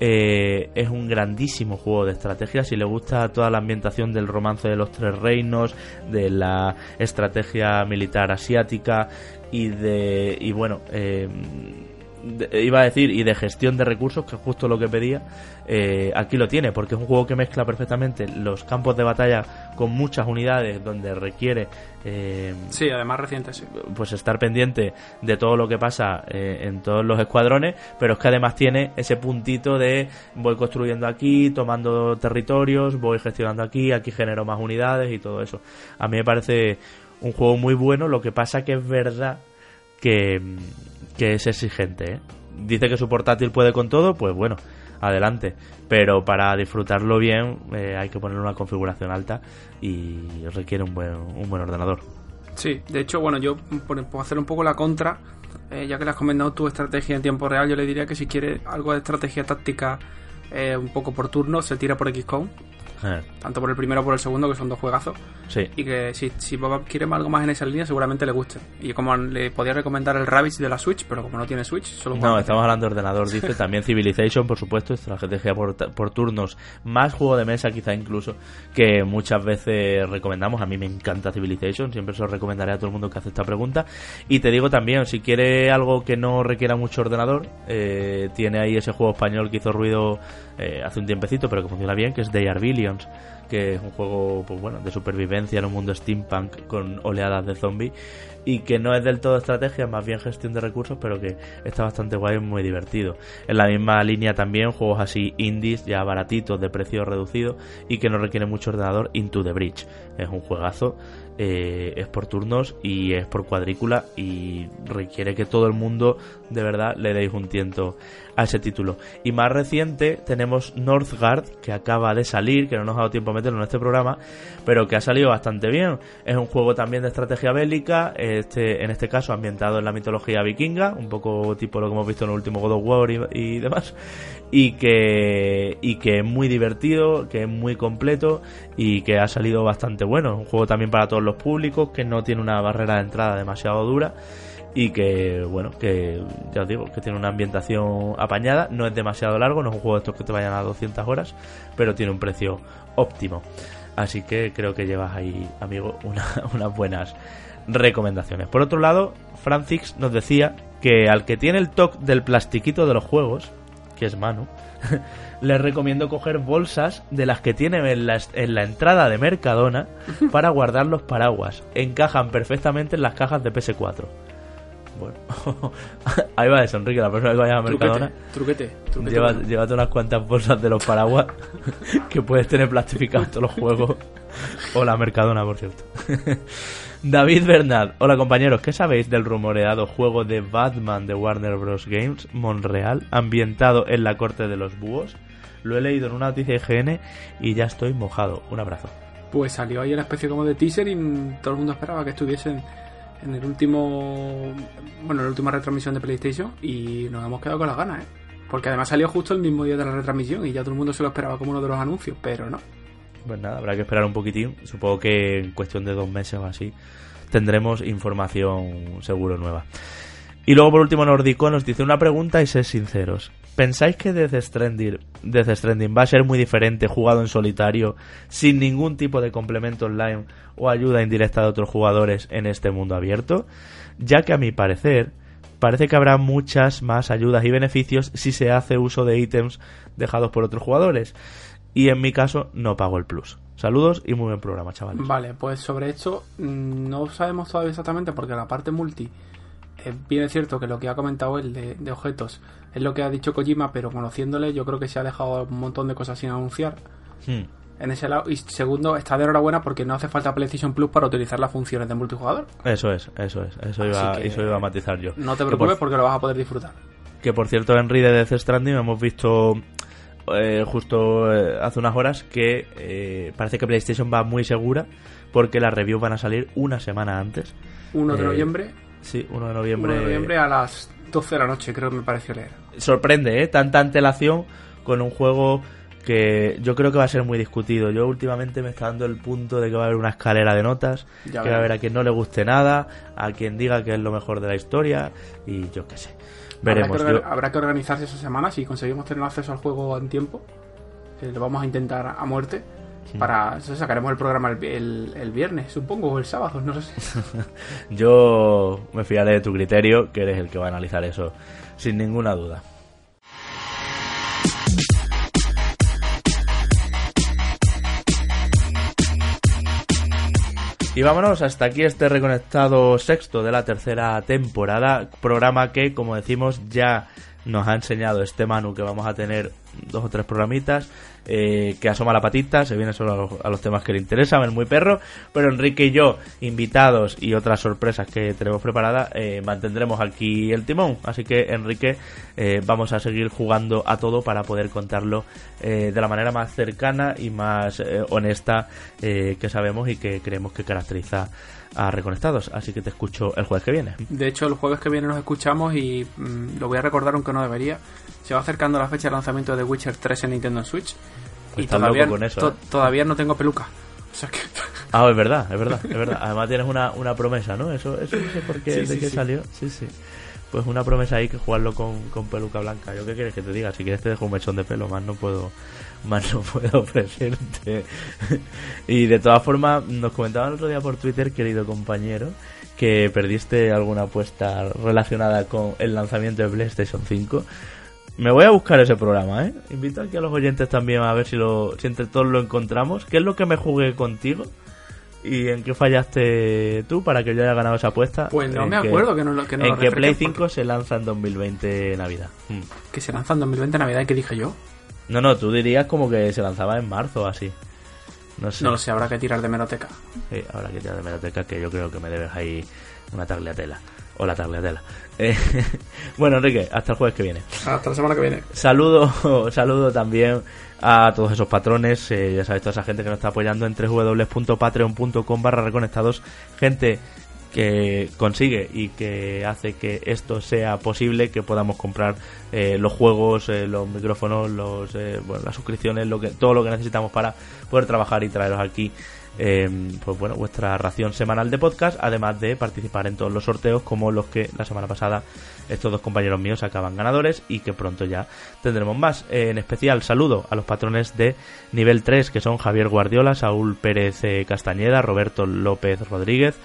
Eh, es un grandísimo juego de estrategia. Si le gusta toda la ambientación del romance de los tres reinos, de la estrategia militar asiática y de. Y bueno, eh, iba a decir, y de gestión de recursos, que es justo lo que pedía, eh, aquí lo tiene, porque es un juego que mezcla perfectamente los campos de batalla con muchas unidades, donde requiere... Eh, sí, además reciente, sí. Pues estar pendiente de todo lo que pasa eh, en todos los escuadrones, pero es que además tiene ese puntito de voy construyendo aquí, tomando territorios, voy gestionando aquí, aquí genero más unidades y todo eso. A mí me parece un juego muy bueno, lo que pasa que es verdad que que es exigente. ¿eh? Dice que su portátil puede con todo, pues bueno, adelante. Pero para disfrutarlo bien eh, hay que poner una configuración alta y requiere un buen, un buen ordenador. Sí, de hecho, bueno, yo por, hacer un poco la contra, eh, ya que le has comentado tu estrategia en tiempo real, yo le diría que si quiere algo de estrategia táctica un poco por turno, se tira por XCOM eh. Tanto por el primero como por el segundo, que son dos juegazos. Sí. Y que si, si Bob quiere algo más en esa línea, seguramente le guste. Y como le podía recomendar el Rabbids de la Switch, pero como no tiene Switch, solo No, estamos hablando de ordenador, <laughs> dice. También Civilization, por supuesto, estrategia por, por turnos. Más juego de mesa, quizá incluso, que muchas veces recomendamos. A mí me encanta Civilization, siempre se lo recomendaré a todo el mundo que hace esta pregunta. Y te digo también, si quiere algo que no requiera mucho ordenador, eh, tiene ahí ese juego español que hizo ruido eh, hace un tiempecito, pero que funciona bien, que es They Que es un juego pues bueno, de supervivencia en un mundo steampunk con oleadas de zombies y que no es del todo estrategia, más bien gestión de recursos, pero que está bastante guay y muy divertido. En la misma línea también juegos así indies, ya baratitos, de precio reducido y que no requiere mucho ordenador, Into the Bridge. Es un juegazo eh, es por turnos y es por cuadrícula y requiere que todo el mundo de verdad le deis un tiento a ese título. Y más reciente tenemos Northgard, que acaba de salir, que no nos ha dado tiempo a meterlo en este programa, pero que ha salido bastante bien. Es un juego también de estrategia bélica, este, en este caso ambientado en la mitología vikinga, un poco tipo lo que hemos visto en el último God of War y, demás, y que, y que es muy divertido, que es muy completo y que ha salido bastante bueno. Un juego también para todos los públicos, que no tiene una barrera de entrada demasiado dura y que, bueno, que ya os digo, que tiene una ambientación apañada, no es demasiado largo, no es un juego de estos que te vayan a 200 horas, pero tiene un precio óptimo. Así que creo que llevas ahí, amigo, <laughs> unas buenas recomendaciones. Por otro lado, Francis nos decía que al que tiene el toque del plastiquito de los juegos, que es Manu, <laughs> les recomiendo coger bolsas de las que tienen en la, en la entrada de Mercadona <laughs> para guardar los paraguas. Encajan perfectamente en las cajas de PS4. Bueno, <laughs> ahí va eso, Enrique. La próxima vez que vayas a Mercadona, truquete, truquete, llévate unas cuantas bolsas de los paraguas <laughs> que puedes tener plastificados todos los juegos. O la Mercadona, por cierto. <laughs> David Bernard, hola compañeros, ¿qué sabéis del rumoreado juego de Batman de Warner Bros. Games, Monreal, ambientado en la corte de los búhos? Lo he leído en una noticia de GN y ya estoy mojado. Un abrazo. Pues salió ahí una especie como de teaser y todo el mundo esperaba que estuviesen en el último. Bueno, en la última retransmisión de PlayStation y nos hemos quedado con las ganas, ¿eh? Porque además salió justo el mismo día de la retransmisión y ya todo el mundo se lo esperaba como uno de los anuncios, pero no. Pues nada, habrá que esperar un poquitín. Supongo que en cuestión de dos meses o así tendremos información seguro nueva. Y luego por último Nordico nos dice una pregunta y ser sinceros. ¿Pensáis que Death Stranding va a ser muy diferente jugado en solitario, sin ningún tipo de complemento online o ayuda indirecta de otros jugadores en este mundo abierto? Ya que a mi parecer, parece que habrá muchas más ayudas y beneficios si se hace uso de ítems dejados por otros jugadores y en mi caso no pago el plus. Saludos y muy buen programa, chavales. Vale, pues sobre esto mm, no sabemos todavía exactamente porque la parte multi, eh, bien es cierto que lo que ha comentado él de, objetos es lo que ha dicho Kojima, pero conociéndole yo creo que se ha dejado un montón de cosas sin anunciar. Hmm. en ese lado. Y segundo, está de enhorabuena porque no hace falta PlayStation Plus para utilizar las funciones de multijugador. Eso es, eso es. Eso, iba, que eso iba a matizar yo. No te preocupes por- porque lo vas a poder disfrutar. Que por cierto, Henry de Death Stranding hemos visto eh, justo eh, hace unas horas que eh, parece que PlayStation va muy segura porque las reviews van a salir una semana antes. 1 de noviembre, Sí, 1 de 1 noviembre. de noviembre a las 12 de la noche, creo que me pareció leer. Sorprende, ¿eh? Tanta antelación con un juego que yo creo que va a ser muy discutido. Yo últimamente me está dando el punto de que va a haber una escalera de notas, Ya que va a haber a quien no le guste nada, a quien diga que es lo mejor de la historia y yo qué sé. Veremos. Habrá que, Yo- orga- habrá que organizarse esa semana si conseguimos tener acceso al juego en tiempo. Que lo vamos a intentar a muerte. Para sacaremos el programa el, el- el viernes, supongo, o el sábado, no sé. <laughs> Yo me fiaré de tu criterio, que eres el que va a analizar eso sin ninguna duda. Y vámonos, hasta aquí este reconectado sexto de la tercera temporada, programa que, como decimos, ya nos ha enseñado este Manu que vamos a tener dos o tres programitas, eh, que asoma la patita, se viene solo a los, temas que le interesan, el muy perro, pero Enrique y yo, invitados y otras sorpresas que tenemos preparadas, eh, mantendremos aquí el timón. Así que, Enrique, eh, vamos a seguir jugando a todo para poder contarlo eh, de la manera más cercana y más honesta que sabemos y que creemos que caracteriza a Reconectados. Así que te escucho el jueves que viene. De hecho, el jueves que viene nos escuchamos y mm, lo voy a recordar aunque no debería. Se va acercando la fecha de lanzamiento de Witcher 3 en Nintendo Switch. Pues y todavía, con eso, to- ¿eh? todavía no tengo peluca. O sea que... <laughs> Ah, es verdad, es verdad, es verdad. Además tienes una, una promesa, ¿no? Eso, eso no sé por qué, Sí, de sí, qué sí. salió. Sí, sí. Pues una promesa ahí que jugarlo con, con peluca blanca. ¿Yo qué quieres que te diga? Si quieres te dejo un mechón de pelo, más no puedo, más no puedo <laughs> ofrecerte. y de todas formas, nos comentaban el otro día por Twitter, querido compañero, que perdiste alguna apuesta relacionada con el lanzamiento de PlayStation 5. Me voy a buscar ese programa, ¿eh? Invito aquí a los oyentes también a ver si, lo, si entre todos lo encontramos. ¿Qué es lo que me jugué contigo? ¿Y en qué fallaste tú para que yo haya ganado esa apuesta? Pues no En me que- acuerdo que no lo que no en lo que Play refresques, 5 se lanza en 2020 Navidad. Hmm. Que se lanza en 2020 Navidad, ¿y qué dije yo? No, no, tú dirías como que se lanzaba en marzo o así. No sé. No lo sé, habrá que tirar de meroteca. Sí, ahora que te de Meroteca, que yo creo que me debes ahí una tagliatela. O la tagliatela. Eh, <laughs> bueno, Enrique, hasta el jueves que viene. Hasta la semana que viene. Saludo, <laughs> saludo también a todos esos patrones, eh, ya sabéis, toda esa gente que nos está apoyando en www.patreon.com barra reconectados, gente que consigue y que hace que esto sea posible, que podamos comprar eh, los juegos, eh, los micrófonos, los, bueno, las suscripciones, lo que, todo lo que necesitamos para poder trabajar y traeros aquí eh, pues bueno, vuestra ración semanal de podcast, además de participar en todos los sorteos como los que la semana pasada estos dos compañeros míos acaban ganadores y que pronto ya tendremos más. Eh, en especial saludo a los patrones de nivel 3 que son Javier Guardiola, Saúl Pérez eh, Castañeda, Roberto López Rodríguez,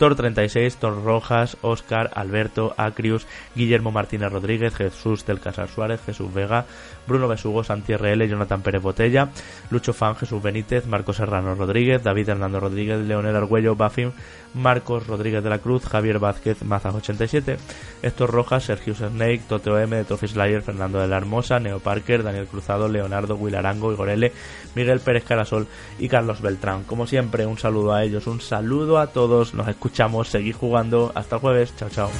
Tor 36, Tor Rojas, Oscar, Alberto, Acrius, Guillermo Martínez Rodríguez, Jesús del Casar Suárez, Jesús Vega, Bruno Besugo, Santi RL, Jonathan Pérez Botella, Lucho Fan, Jesús Benítez, Marcos Serrano Rodríguez, David Hernando Rodríguez, Leonel Argüello, Buffin, Marcos Rodríguez de la Cruz, Javier Vázquez, Mazas87, Héctor Rojas, Sergio Snake, Toteo M, de Slayer, Fernando de la Hermosa, Neo Parker, Daniel Cruzado, Leonardo, Will Arango, Igor L, Miguel Pérez Carasol y Carlos Beltrán. Como siempre, un saludo a ellos, un saludo a todos, nos escuchamos, seguid jugando, hasta el jueves, chao chao.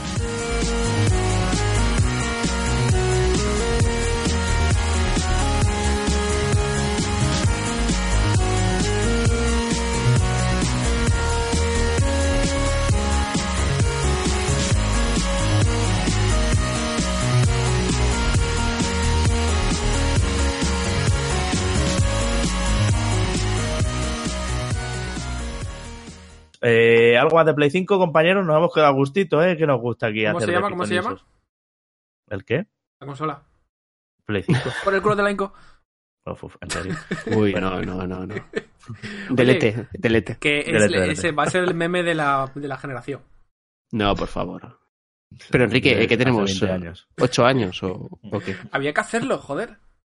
Eh, algo más de Play 5, compañeros, nos hemos quedado a gustito, ¿eh? Que nos gusta aquí ¿Cómo hacer se llama? ¿Cómo se llama? ¿El qué? La consola. Play 5. <laughs> Por el culo de la Inco. Uf, uf, en serio. <laughs> Uy, no, no, no, no. <laughs> Delete, delete. Que es- Delete, delete. ese va a ser el meme de la, de la generación. No, por favor. Pero Enrique, ¿eh, ¿qué tenemos? 20 años. ¿Ocho años o, o qué? Había que hacerlo, joder.